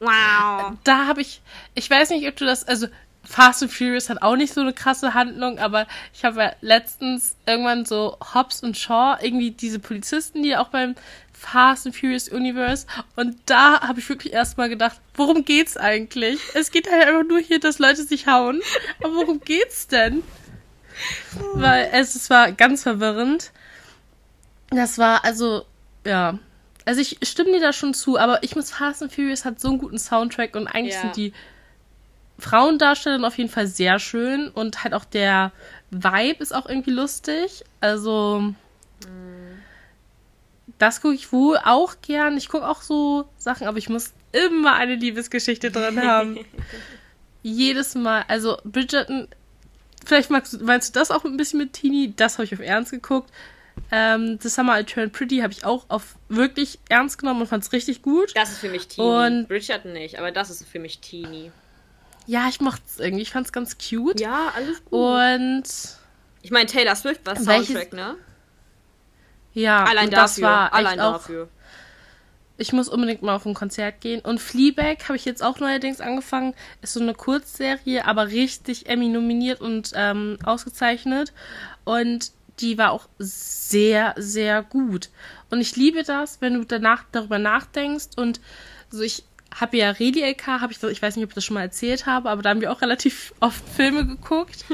Speaker 1: Wow. Da habe ich, ich weiß nicht, ob du das, also Fast and Furious hat auch nicht so eine krasse Handlung, aber ich habe ja letztens irgendwann so Hobbs und Shaw, irgendwie diese Polizisten, die auch beim Fast and Furious Universe, und da habe ich wirklich erstmal gedacht, worum geht's eigentlich? Es geht halt einfach nur hier, dass Leute sich hauen, aber worum geht's denn? Weil es, es war ganz verwirrend. Das war also, ja, also ich stimme dir da schon zu, aber ich muss Fast and Furious hat so einen guten Soundtrack und eigentlich ja. sind die Frauendarstellerinnen auf jeden Fall sehr schön und halt auch der Vibe ist auch irgendwie lustig. Also mhm. das gucke ich wohl auch gern. Ich gucke auch so Sachen, aber ich muss immer eine Liebesgeschichte drin haben. Jedes Mal. Also Bridgerton, vielleicht magst du, meinst du das auch ein bisschen mit Teenie? Das habe ich auf Ernst geguckt. Ähm, The Summer I Turned Pretty habe ich auch auf wirklich ernst genommen und fand es richtig gut.
Speaker 2: Das ist für mich Teenie. Und Bridgerton nicht, aber das ist für mich Teenie.
Speaker 1: Ja, ich mochte es irgendwie. Ich fand es ganz cute.
Speaker 2: Ja, alles gut.
Speaker 1: Und
Speaker 2: ich meine, Taylor Swift war Soundtrack, ne?
Speaker 1: Ja,
Speaker 2: allein dafür. Das war allein auch, dafür.
Speaker 1: Ich muss unbedingt mal auf ein Konzert gehen. Und Fleabag habe ich jetzt auch neuerdings angefangen. Ist so eine Kurzserie, aber richtig Emmy nominiert und ähm, ausgezeichnet. Und die war auch sehr, sehr gut. Und ich liebe das, wenn du danach darüber nachdenkst und so ich habe ja Redi LK, habe ich ich weiß nicht, ob ich das schon mal erzählt habe, aber da haben wir auch relativ oft Filme geguckt.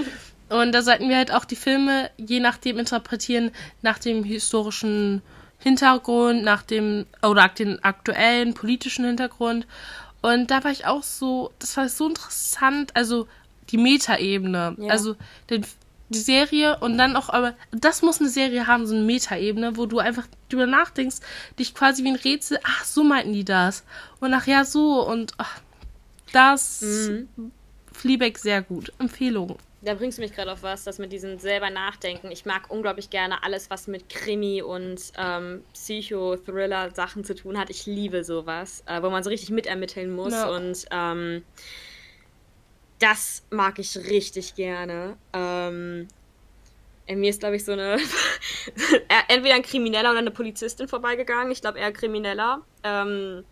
Speaker 1: Und da sollten wir halt auch die Filme je nachdem interpretieren, nach dem historischen Hintergrund, nach dem oder den aktuellen politischen Hintergrund. Und da war ich auch so, das war so interessant, also die Metaebene.
Speaker 2: Ja.
Speaker 1: Also den, die Serie und dann auch, aber das muss eine Serie haben, so eine Metaebene, wo du einfach drüber nachdenkst, dich quasi wie ein Rätsel, ach, so meinten die das. Und ach ja, so und ach, das
Speaker 2: Mhm.
Speaker 1: Fleabag sehr gut. Empfehlung.
Speaker 2: Da bringst du mich gerade auf was, das mit diesem selber Nachdenken. Ich mag unglaublich gerne alles, was mit Krimi und ähm, Psycho-Thriller-Sachen zu tun hat. Ich liebe sowas, äh, wo man so richtig mitermitteln muss.
Speaker 1: Ja.
Speaker 2: Und ähm, das mag ich richtig gerne. Ähm, äh, mir ist, glaube ich, so eine. er- entweder ein Krimineller oder eine Polizistin vorbeigegangen. Ich glaube, eher Krimineller. Ähm,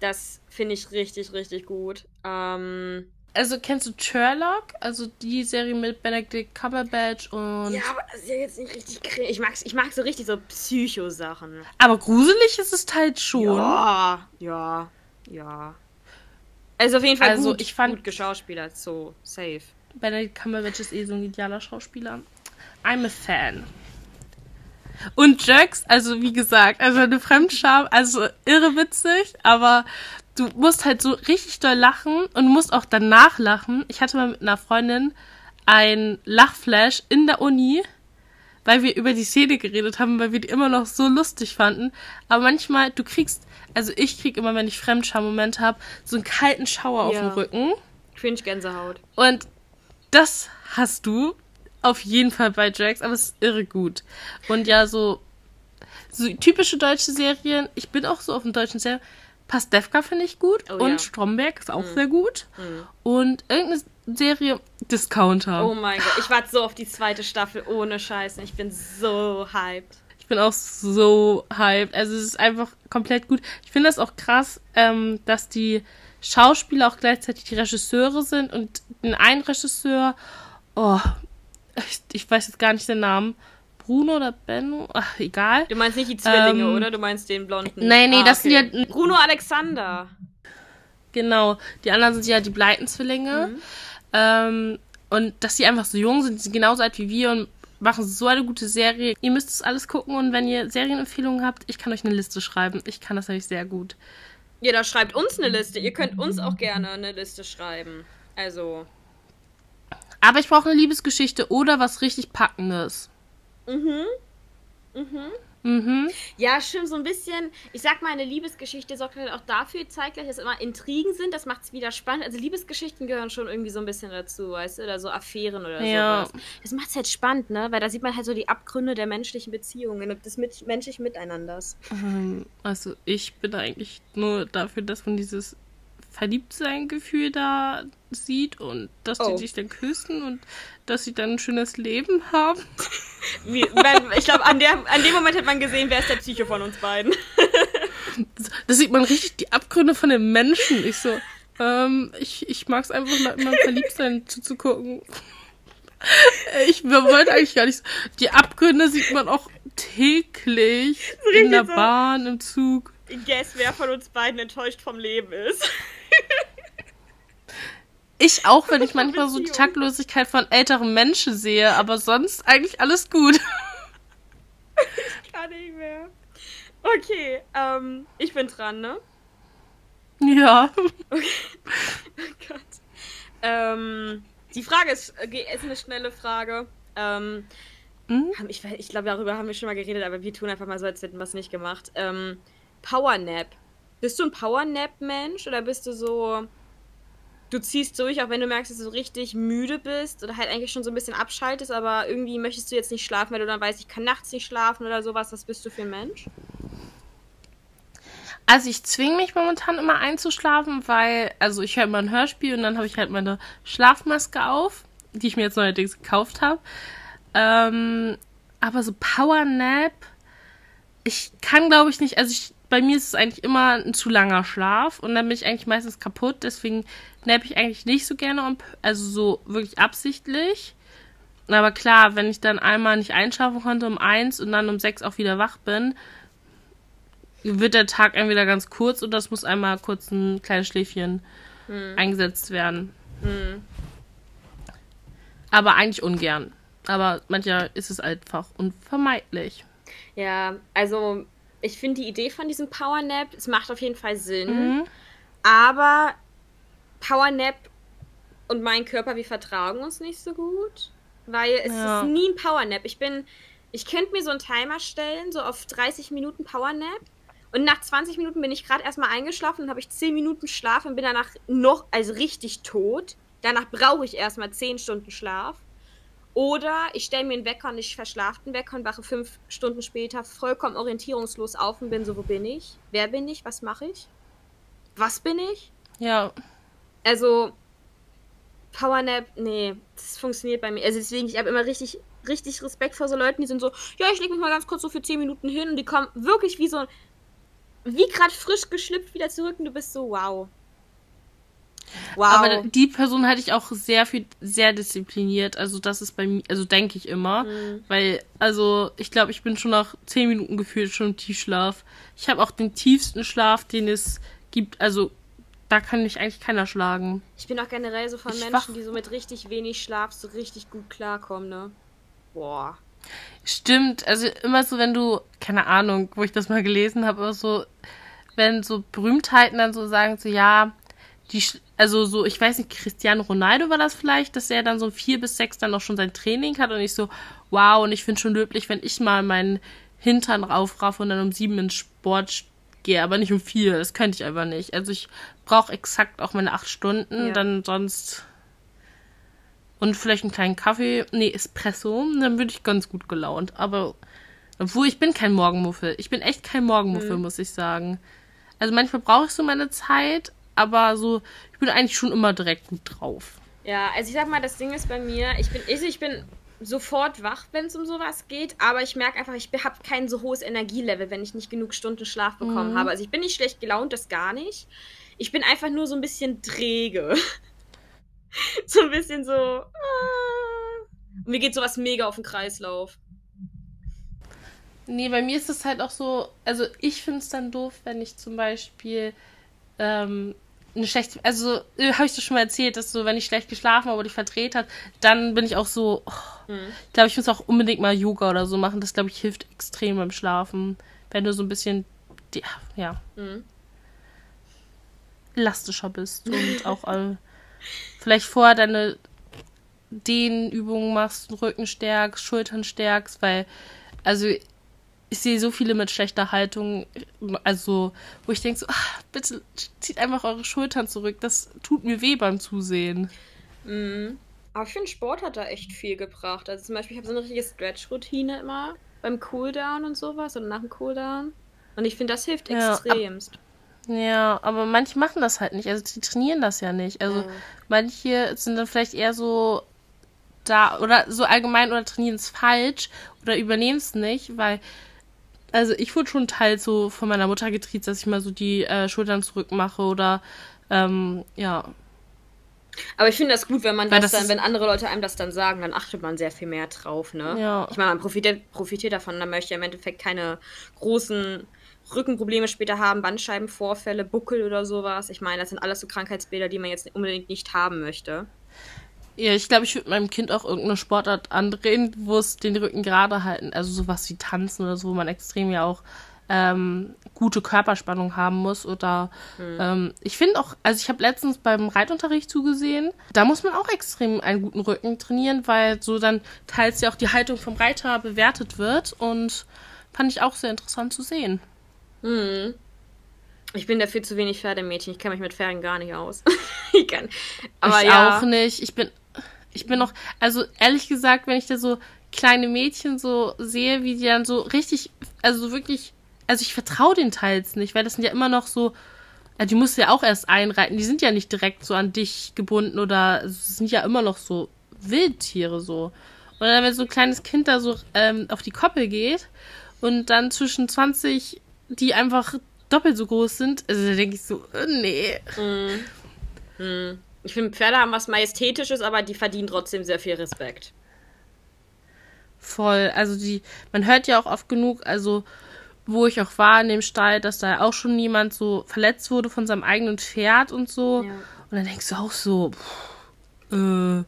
Speaker 2: das finde ich richtig, richtig gut. Ähm,
Speaker 1: Also kennst du Sherlock? Also die Serie mit Benedict Cumberbatch und.
Speaker 2: Ja, aber das ist ja jetzt nicht richtig. Ich mag, ich mag so richtig so Psycho-Sachen.
Speaker 1: Aber gruselig ist es halt schon.
Speaker 2: Ja, ja, ja. Also auf jeden Fall
Speaker 1: Also,
Speaker 2: gut,
Speaker 1: ich fand-
Speaker 2: gut geschauspielert, so safe.
Speaker 1: Benedict Cumberbatch ist eh so ein idealer Schauspieler. I'm a fan. Und Jerks, also wie gesagt, also eine Fremdscham, also irre witzig, aber du musst halt so richtig doll lachen und musst auch danach lachen. Ich hatte mal mit einer Freundin ein Lachflash in der Uni, weil wir über die Szene geredet haben, weil wir die immer noch so lustig fanden. Aber manchmal, du kriegst, also ich krieg immer, wenn ich Fremdscham-Momente habe, so einen kalten Schauer auf
Speaker 2: Ja.
Speaker 1: dem Rücken.
Speaker 2: Cringe-Gänsehaut.
Speaker 1: Und das hast du auf jeden Fall bei Drax, aber es ist irre gut. Und ja, so, so typische deutsche Serien, ich bin auch so auf den deutschen Serien. Pastewka finde ich gut
Speaker 2: Oh
Speaker 1: und
Speaker 2: ja.
Speaker 1: Stromberg ist auch sehr gut. Und irgendeine Serie Discounter.
Speaker 2: Oh mein Gott, ich warte so auf die zweite Staffel ohne Scheiße. Ich bin so hyped.
Speaker 1: Ich bin auch so hyped. Also es ist einfach komplett gut. Ich finde das auch krass, ähm, dass die Schauspieler auch gleichzeitig die Regisseure sind und den einen Regisseur, oh, ich, ich weiß jetzt gar nicht den Namen. Bruno oder Benno? Ach, egal.
Speaker 2: Du meinst nicht die Zwillinge,
Speaker 1: Ähm,
Speaker 2: oder? Du meinst den blonden.
Speaker 1: Nee, nee, das sind ja-
Speaker 2: Bruno Alexander.
Speaker 1: Genau. Die anderen sind ja die Bleitenzwillinge. Ähm, und dass die einfach so jung sind, die sind genauso alt wie wir und machen so eine gute Serie. Ihr müsst es alles gucken und wenn ihr Serienempfehlungen habt, ich kann euch eine Liste schreiben. Ich kann das nämlich sehr gut.
Speaker 2: Ja, da schreibt uns eine Liste. Ihr könnt uns auch gerne eine Liste schreiben. Also.
Speaker 1: Aber ich brauche eine Liebesgeschichte oder was richtig Packendes.
Speaker 2: Mhm. Mhm.
Speaker 1: Mhm.
Speaker 2: Ja, stimmt, so ein bisschen. Ich sag mal, eine Liebesgeschichte sorgt halt auch dafür zeitgleich, dass immer Intrigen sind. Das macht es wieder spannend. Also Liebesgeschichten gehören schon irgendwie so ein bisschen dazu, weißt du? Oder so Affären oder
Speaker 1: Ja.
Speaker 2: sowas. Das macht es halt spannend, ne? Weil da sieht man halt so die Abgründe der menschlichen Beziehungen und des mit menschlichen Miteinanders.
Speaker 1: Ähm, also ich bin eigentlich nur dafür, dass man dieses Verliebtsein-Gefühl da sieht und dass
Speaker 2: Oh.
Speaker 1: die sich dann küssen und dass sie dann ein schönes Leben haben.
Speaker 2: Wie, wenn, ich glaube, an, der- an dem Moment hat man gesehen, wer ist der Psycho von uns beiden.
Speaker 1: Da sieht man richtig die Abgründe von den Menschen. Ich so, ähm, ich, ich mag es einfach Leuten beim Verliebtsein zuzugucken. Ich wollte eigentlich gar nicht so. Die Abgründe sieht man auch täglich in der. Bahn, im Zug.
Speaker 2: Guess, wer von uns beiden enttäuscht vom Leben ist.
Speaker 1: Ich auch, wenn ich manchmal so die. Taktlosigkeit von älteren Menschen sehe, aber sonst eigentlich alles gut.
Speaker 2: Kann nicht mehr. Okay, ähm, ich bin dran, ne?
Speaker 1: Ja.
Speaker 2: Oh Gott. Ähm, die Frage ist, äh, ist eine schnelle Frage. Ähm,
Speaker 1: Hm?
Speaker 2: ich ich glaube, darüber haben wir schon mal geredet, aber wir tun einfach mal so, als hätten wir es nicht gemacht. Ähm, Powernap. Bist du ein Powernap-Mensch oder bist du so, du ziehst durch, auch wenn du merkst, dass du richtig müde bist oder halt eigentlich schon so ein bisschen abschaltest, aber irgendwie möchtest du jetzt nicht schlafen, weil du dann weißt, ich kann nachts nicht schlafen oder sowas. Was bist du für ein Mensch?
Speaker 1: Also ich zwinge mich momentan immer einzuschlafen, weil, also ich höre immer ein Hörspiel und dann habe ich halt meine Schlafmaske auf, die ich mir jetzt neuerdings gekauft habe. Ähm, aber so Powernap, ich kann glaube ich nicht, also ich, bei mir ist es eigentlich immer ein zu langer Schlaf und dann bin ich eigentlich meistens kaputt, deswegen nappe ich eigentlich nicht so gerne, also so wirklich absichtlich. Aber klar, wenn ich dann einmal nicht einschlafen konnte um eins und dann um sechs auch wieder wach bin, wird der Tag entweder ganz kurz oder es muss einmal kurz ein kleines Schläfchen eingesetzt werden.
Speaker 2: Hm.
Speaker 1: Aber eigentlich ungern. Aber manchmal ist es einfach unvermeidlich.
Speaker 2: Ja, also ich finde die Idee von diesem Powernap, es macht auf jeden Fall Sinn.
Speaker 1: Mhm.
Speaker 2: Aber Powernap und mein Körper, wir vertragen uns nicht so gut. Weil es ja. ist nie ein Powernap. Ich bin, ich könnte mir so einen Timer stellen, so auf 30 Minuten Powernap. Und nach 20 Minuten bin ich gerade erstmal eingeschlafen und habe ich 10 Minuten Schlaf und bin danach noch, also richtig tot. Danach brauche ich erstmal 10 Stunden Schlaf. Oder ich stelle mir einen Wecker und ich verschlafe den Wecker und wache 5 Stunden später vollkommen orientierungslos auf und bin so, wo bin ich? Wer bin ich? Was mache ich? Was bin ich?
Speaker 1: Ja.
Speaker 2: Also, Powernap, nee, das funktioniert bei mir. Also deswegen, ich habe immer richtig, richtig Respekt vor so Leuten, die sind so, ja, ich lege mich mal ganz kurz so für 10 Minuten hin und die kommen wirklich wie so, wie gerade frisch geschlüpft wieder zurück und du bist so, wow.
Speaker 1: Wow. Aber die Person hatte ich auch sehr viel, sehr diszipliniert. Also das ist bei mir, also denke ich immer. Mhm. Weil, also ich glaube, ich bin schon nach 10 Minuten gefühlt schon im Tiefschlaf. Ich habe auch den tiefsten Schlaf, den es gibt. Also da kann mich eigentlich keiner schlagen.
Speaker 2: Ich bin auch generell so von ich Menschen, die so mit richtig wenig Schlaf so richtig gut klarkommen, ne? Boah.
Speaker 1: Stimmt, also immer so, wenn du, keine Ahnung, wo ich das mal gelesen habe, aber so, wenn so Berühmtheiten dann so sagen, so, ja, die, also so, ich weiß nicht, Cristiano Ronaldo war das vielleicht, dass er dann so vier bis sechs dann auch schon sein Training hat und ich so, wow, und ich finde schon löblich, wenn ich mal meinen Hintern raufraffe und dann um sieben ins Sport gehe, aber nicht um vier. Das könnte ich einfach nicht. Also ich brauche exakt auch meine acht Stunden, ja. dann sonst. Und vielleicht einen kleinen Kaffee, nee, Espresso, dann würde ich ganz gut gelaunt. Aber, obwohl ich bin kein Morgenmuffel. Ich bin echt kein Morgenmuffel, mhm. muss ich sagen. Also manchmal brauche ich so meine Zeit, aber so, ich bin eigentlich schon immer direkt gut drauf.
Speaker 2: Ja, also ich sag mal, das Ding ist bei mir, ich bin, ich bin sofort wach, wenn es um sowas geht, aber ich merke einfach, ich habe kein so hohes Energielevel, wenn ich nicht genug Stunden Schlaf bekommen mhm. habe. Also ich bin nicht schlecht gelaunt, das gar nicht. Ich bin einfach nur so ein bisschen träge. so ein bisschen so. Ah. Mir geht sowas mega auf den Kreislauf.
Speaker 1: Nee, bei mir ist es halt auch so, also ich finde es dann doof, wenn ich zum Beispiel ähm, eine schlechte, also äh, habe ich das schon mal erzählt, dass so, wenn ich schlecht geschlafen habe oder ich verdreht hat, dann bin ich auch so, oh, mhm. ich glaube, ich muss auch unbedingt mal Yoga oder so machen. Das, glaube ich, hilft extrem beim Schlafen. Wenn du so ein bisschen, ja, ja mhm. elastischer bist und auch äh, vielleicht vorher deine Dehnübungen machst, Rücken stärkst, Schultern stärkst, weil, also ich sehe so viele mit schlechter Haltung, also wo ich denke so, ach, bitte zieht einfach eure Schultern zurück, das tut mir weh beim Zusehen.
Speaker 2: Mhm. Aber ich finde, Sport hat da echt viel gebracht. Also zum Beispiel, ich habe so eine richtige Stretch-Routine immer beim Cooldown und sowas und nach dem Cooldown. Und ich finde, das hilft ja, extremst.
Speaker 1: Ab, ja, aber manche machen das halt nicht. Also die trainieren das ja nicht. Also ja. manche sind dann vielleicht eher so da oder so allgemein oder trainieren es falsch oder übernehmen es nicht, weil also ich wurde schon teils so von meiner Mutter getriezt, dass ich mal so die äh, Schultern zurück mache oder ähm, ja.
Speaker 2: Aber ich finde das gut, wenn man das, das, dann, wenn andere Leute einem das dann sagen, dann achtet man sehr viel mehr drauf, ne?
Speaker 1: Ja.
Speaker 2: Ich meine, man profitiert, profitiert davon, dann möchte ja im Endeffekt keine großen Rückenprobleme später haben, Bandscheibenvorfälle, Buckel oder sowas. Ich meine, das sind alles so Krankheitsbilder, die man jetzt unbedingt nicht haben möchte.
Speaker 1: Ja, ich glaube, ich würde meinem Kind auch irgendeine Sportart andrehen, wo es den Rücken gerade halten. Also sowas wie Tanzen oder so, wo man extrem ja auch ähm, gute Körperspannung haben muss. Oder mhm. ähm, ich finde auch, also ich habe letztens beim Reitunterricht zugesehen, da muss man auch extrem einen guten Rücken trainieren, weil so dann teils ja auch die Haltung vom Reiter bewertet wird. Und fand ich auch sehr interessant zu sehen.
Speaker 2: Mhm. Ich bin dafür zu wenig Pferdemädchen. Ich kenne mich mit Pferden gar nicht aus. ich kann.
Speaker 1: Aber ich ja. auch nicht. Ich bin ich bin noch, also ehrlich gesagt, wenn ich da so kleine Mädchen so sehe, wie die dann so richtig, also wirklich, also ich vertraue den teils nicht, weil das sind ja immer noch so, ja, die musst du ja auch erst einreiten, die sind ja nicht direkt so an dich gebunden oder es sind ja immer noch so Wildtiere so. Und dann, wenn so ein kleines Kind da so ähm, auf die Koppel geht und dann zwischen 20, die einfach doppelt so groß sind, also da denke ich so, äh, nee.
Speaker 2: Mm. Mm. Ich finde, Pferde haben was Majestätisches, aber die verdienen trotzdem sehr viel Respekt.
Speaker 1: Voll. Also die, man hört ja auch oft genug, also wo ich auch war in dem Stall, dass da auch schon niemand so verletzt wurde von seinem eigenen Pferd und so. Ja. Und dann denkst du auch so, pff, äh,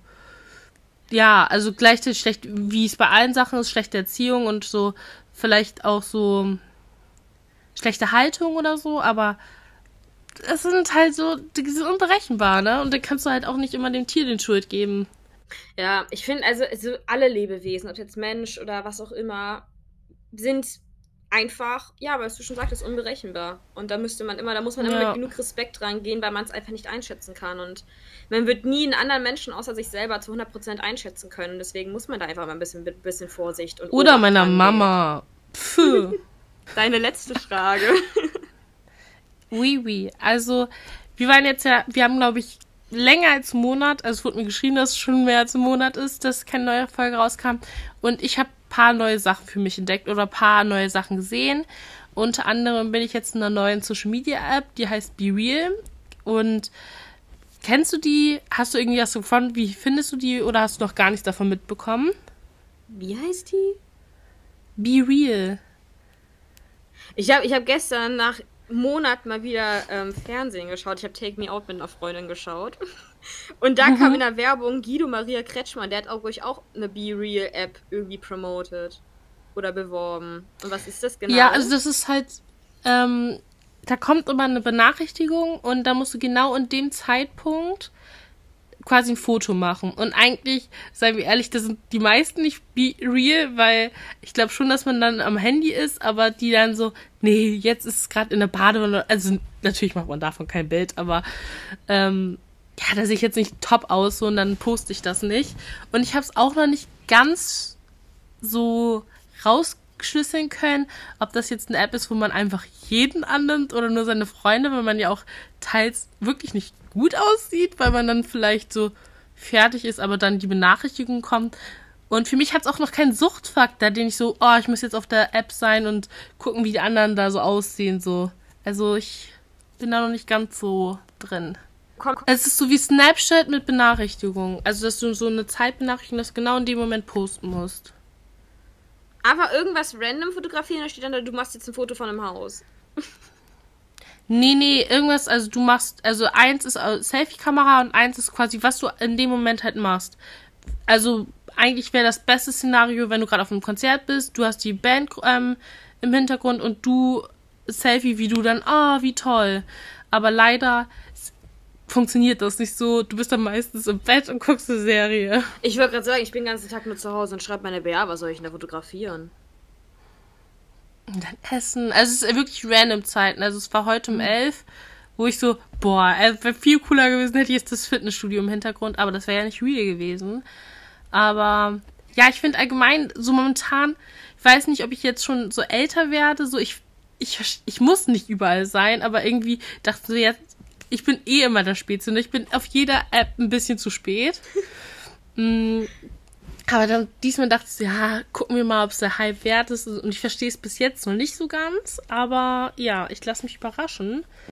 Speaker 1: ja, also gleichzeitig schlecht, wie es bei allen Sachen ist, schlechte Erziehung und so vielleicht auch so schlechte Haltung oder so, aber es sind halt so, die sind unberechenbar, ne? Und dann kannst du halt auch nicht immer dem Tier den Schuld geben.
Speaker 2: Ja, ich finde also, also alle Lebewesen, ob jetzt Mensch oder was auch immer, sind einfach, ja, was du schon sagtest, unberechenbar. Und da müsste man immer, da muss man immer mit genug Respekt rangehen, weil man es einfach nicht einschätzen kann. Und man wird nie einen anderen Menschen außer sich selber zu 100% einschätzen können. Deswegen muss man da einfach mal ein bisschen, bisschen Vorsicht und
Speaker 1: Oder meiner Mama. Pfff.
Speaker 2: Deine letzte Frage.
Speaker 1: Oui, oui. Also, wir waren jetzt ja, wir haben, glaube ich, länger als einen Monat, also es wurde mir geschrieben, dass es schon mehr als ein Monat ist, dass keine neue Folge rauskam. Und ich habe paar neue Sachen für mich entdeckt oder paar neue Sachen gesehen. Unter anderem bin ich jetzt in einer neuen Social Media App, die heißt Be Real. Und kennst du die? Hast du irgendwie was gefunden? Wie findest du die oder hast du noch gar nichts davon mitbekommen?
Speaker 2: Wie heißt die?
Speaker 1: Be Real.
Speaker 2: Ich habe ich hab gestern nach Monat mal wieder ähm, Fernsehen geschaut. Ich habe Take Me Out mit einer Freundin geschaut. Und da mhm. kam in der Werbung Guido Maria Kretschmann, der hat auch, ich, auch eine Be Real App irgendwie promoted oder beworben. Und was ist das genau?
Speaker 1: Ja, also das ist halt, ähm, da kommt immer eine Benachrichtigung und da musst du genau in dem Zeitpunkt quasi ein Foto machen. Und eigentlich, seien wir ehrlich, das sind die meisten nicht real, weil ich glaube schon, dass man dann am Handy ist, aber die dann so, nee, jetzt ist es gerade in der Badewanne. Also natürlich macht man davon kein Bild, aber ähm, ja, da sehe ich jetzt nicht top aus so, und dann poste ich das nicht. Und ich habe es auch noch nicht ganz so rausgeschlüsseln können, ob das jetzt eine App ist, wo man einfach jeden annimmt oder nur seine Freunde, weil man ja auch teils wirklich nicht gut aussieht, weil man dann vielleicht so fertig ist, aber dann die Benachrichtigung kommt. Und für mich hat es auch noch keinen Suchtfaktor, den ich so, oh, ich muss jetzt auf der App sein und gucken, wie die anderen da so aussehen, so. Also ich bin da noch nicht ganz so drin. Es ist so wie Snapchat mit Benachrichtigungen. Also, dass du so eine Zeitbenachrichtigung das genau in dem Moment posten musst.
Speaker 2: Aber irgendwas random fotografieren, da steht dann, du machst jetzt ein Foto von einem Haus.
Speaker 1: Nee, nee, irgendwas, also du machst, also eins ist Selfie-Kamera und eins ist quasi, was du in dem Moment halt machst. Also eigentlich wäre das beste Szenario, wenn du gerade auf einem Konzert bist, du hast die Band ähm, im Hintergrund und du Selfie, wie du dann, ah, oh, wie toll. Aber leider funktioniert das nicht so. Du bist dann meistens im Bett und guckst eine Serie.
Speaker 2: Ich wollte gerade sagen, ich bin den ganzen Tag nur zu Hause und schreibe meine BA, was soll ich denn da fotografieren?
Speaker 1: Und dann essen. Also es ist wirklich random Zeiten. Also es war heute um mhm. elf, wo ich so, boah, es wäre viel cooler gewesen, hätte ich jetzt das Fitnessstudio im Hintergrund, aber das wäre ja nicht real gewesen. Aber ja, ich finde allgemein so momentan, ich weiß nicht, ob ich jetzt schon so älter werde, so ich ich, ich muss nicht überall sein, aber irgendwie dachte so jetzt, ich bin eh immer der Spätzle. Ich bin auf jeder App ein bisschen zu spät. mm, aber dann diesmal dachte ich, ja, gucken wir mal, ob es der Hype wert ist. Und ich verstehe es bis jetzt noch nicht so ganz. Aber ja, ich lasse mich überraschen.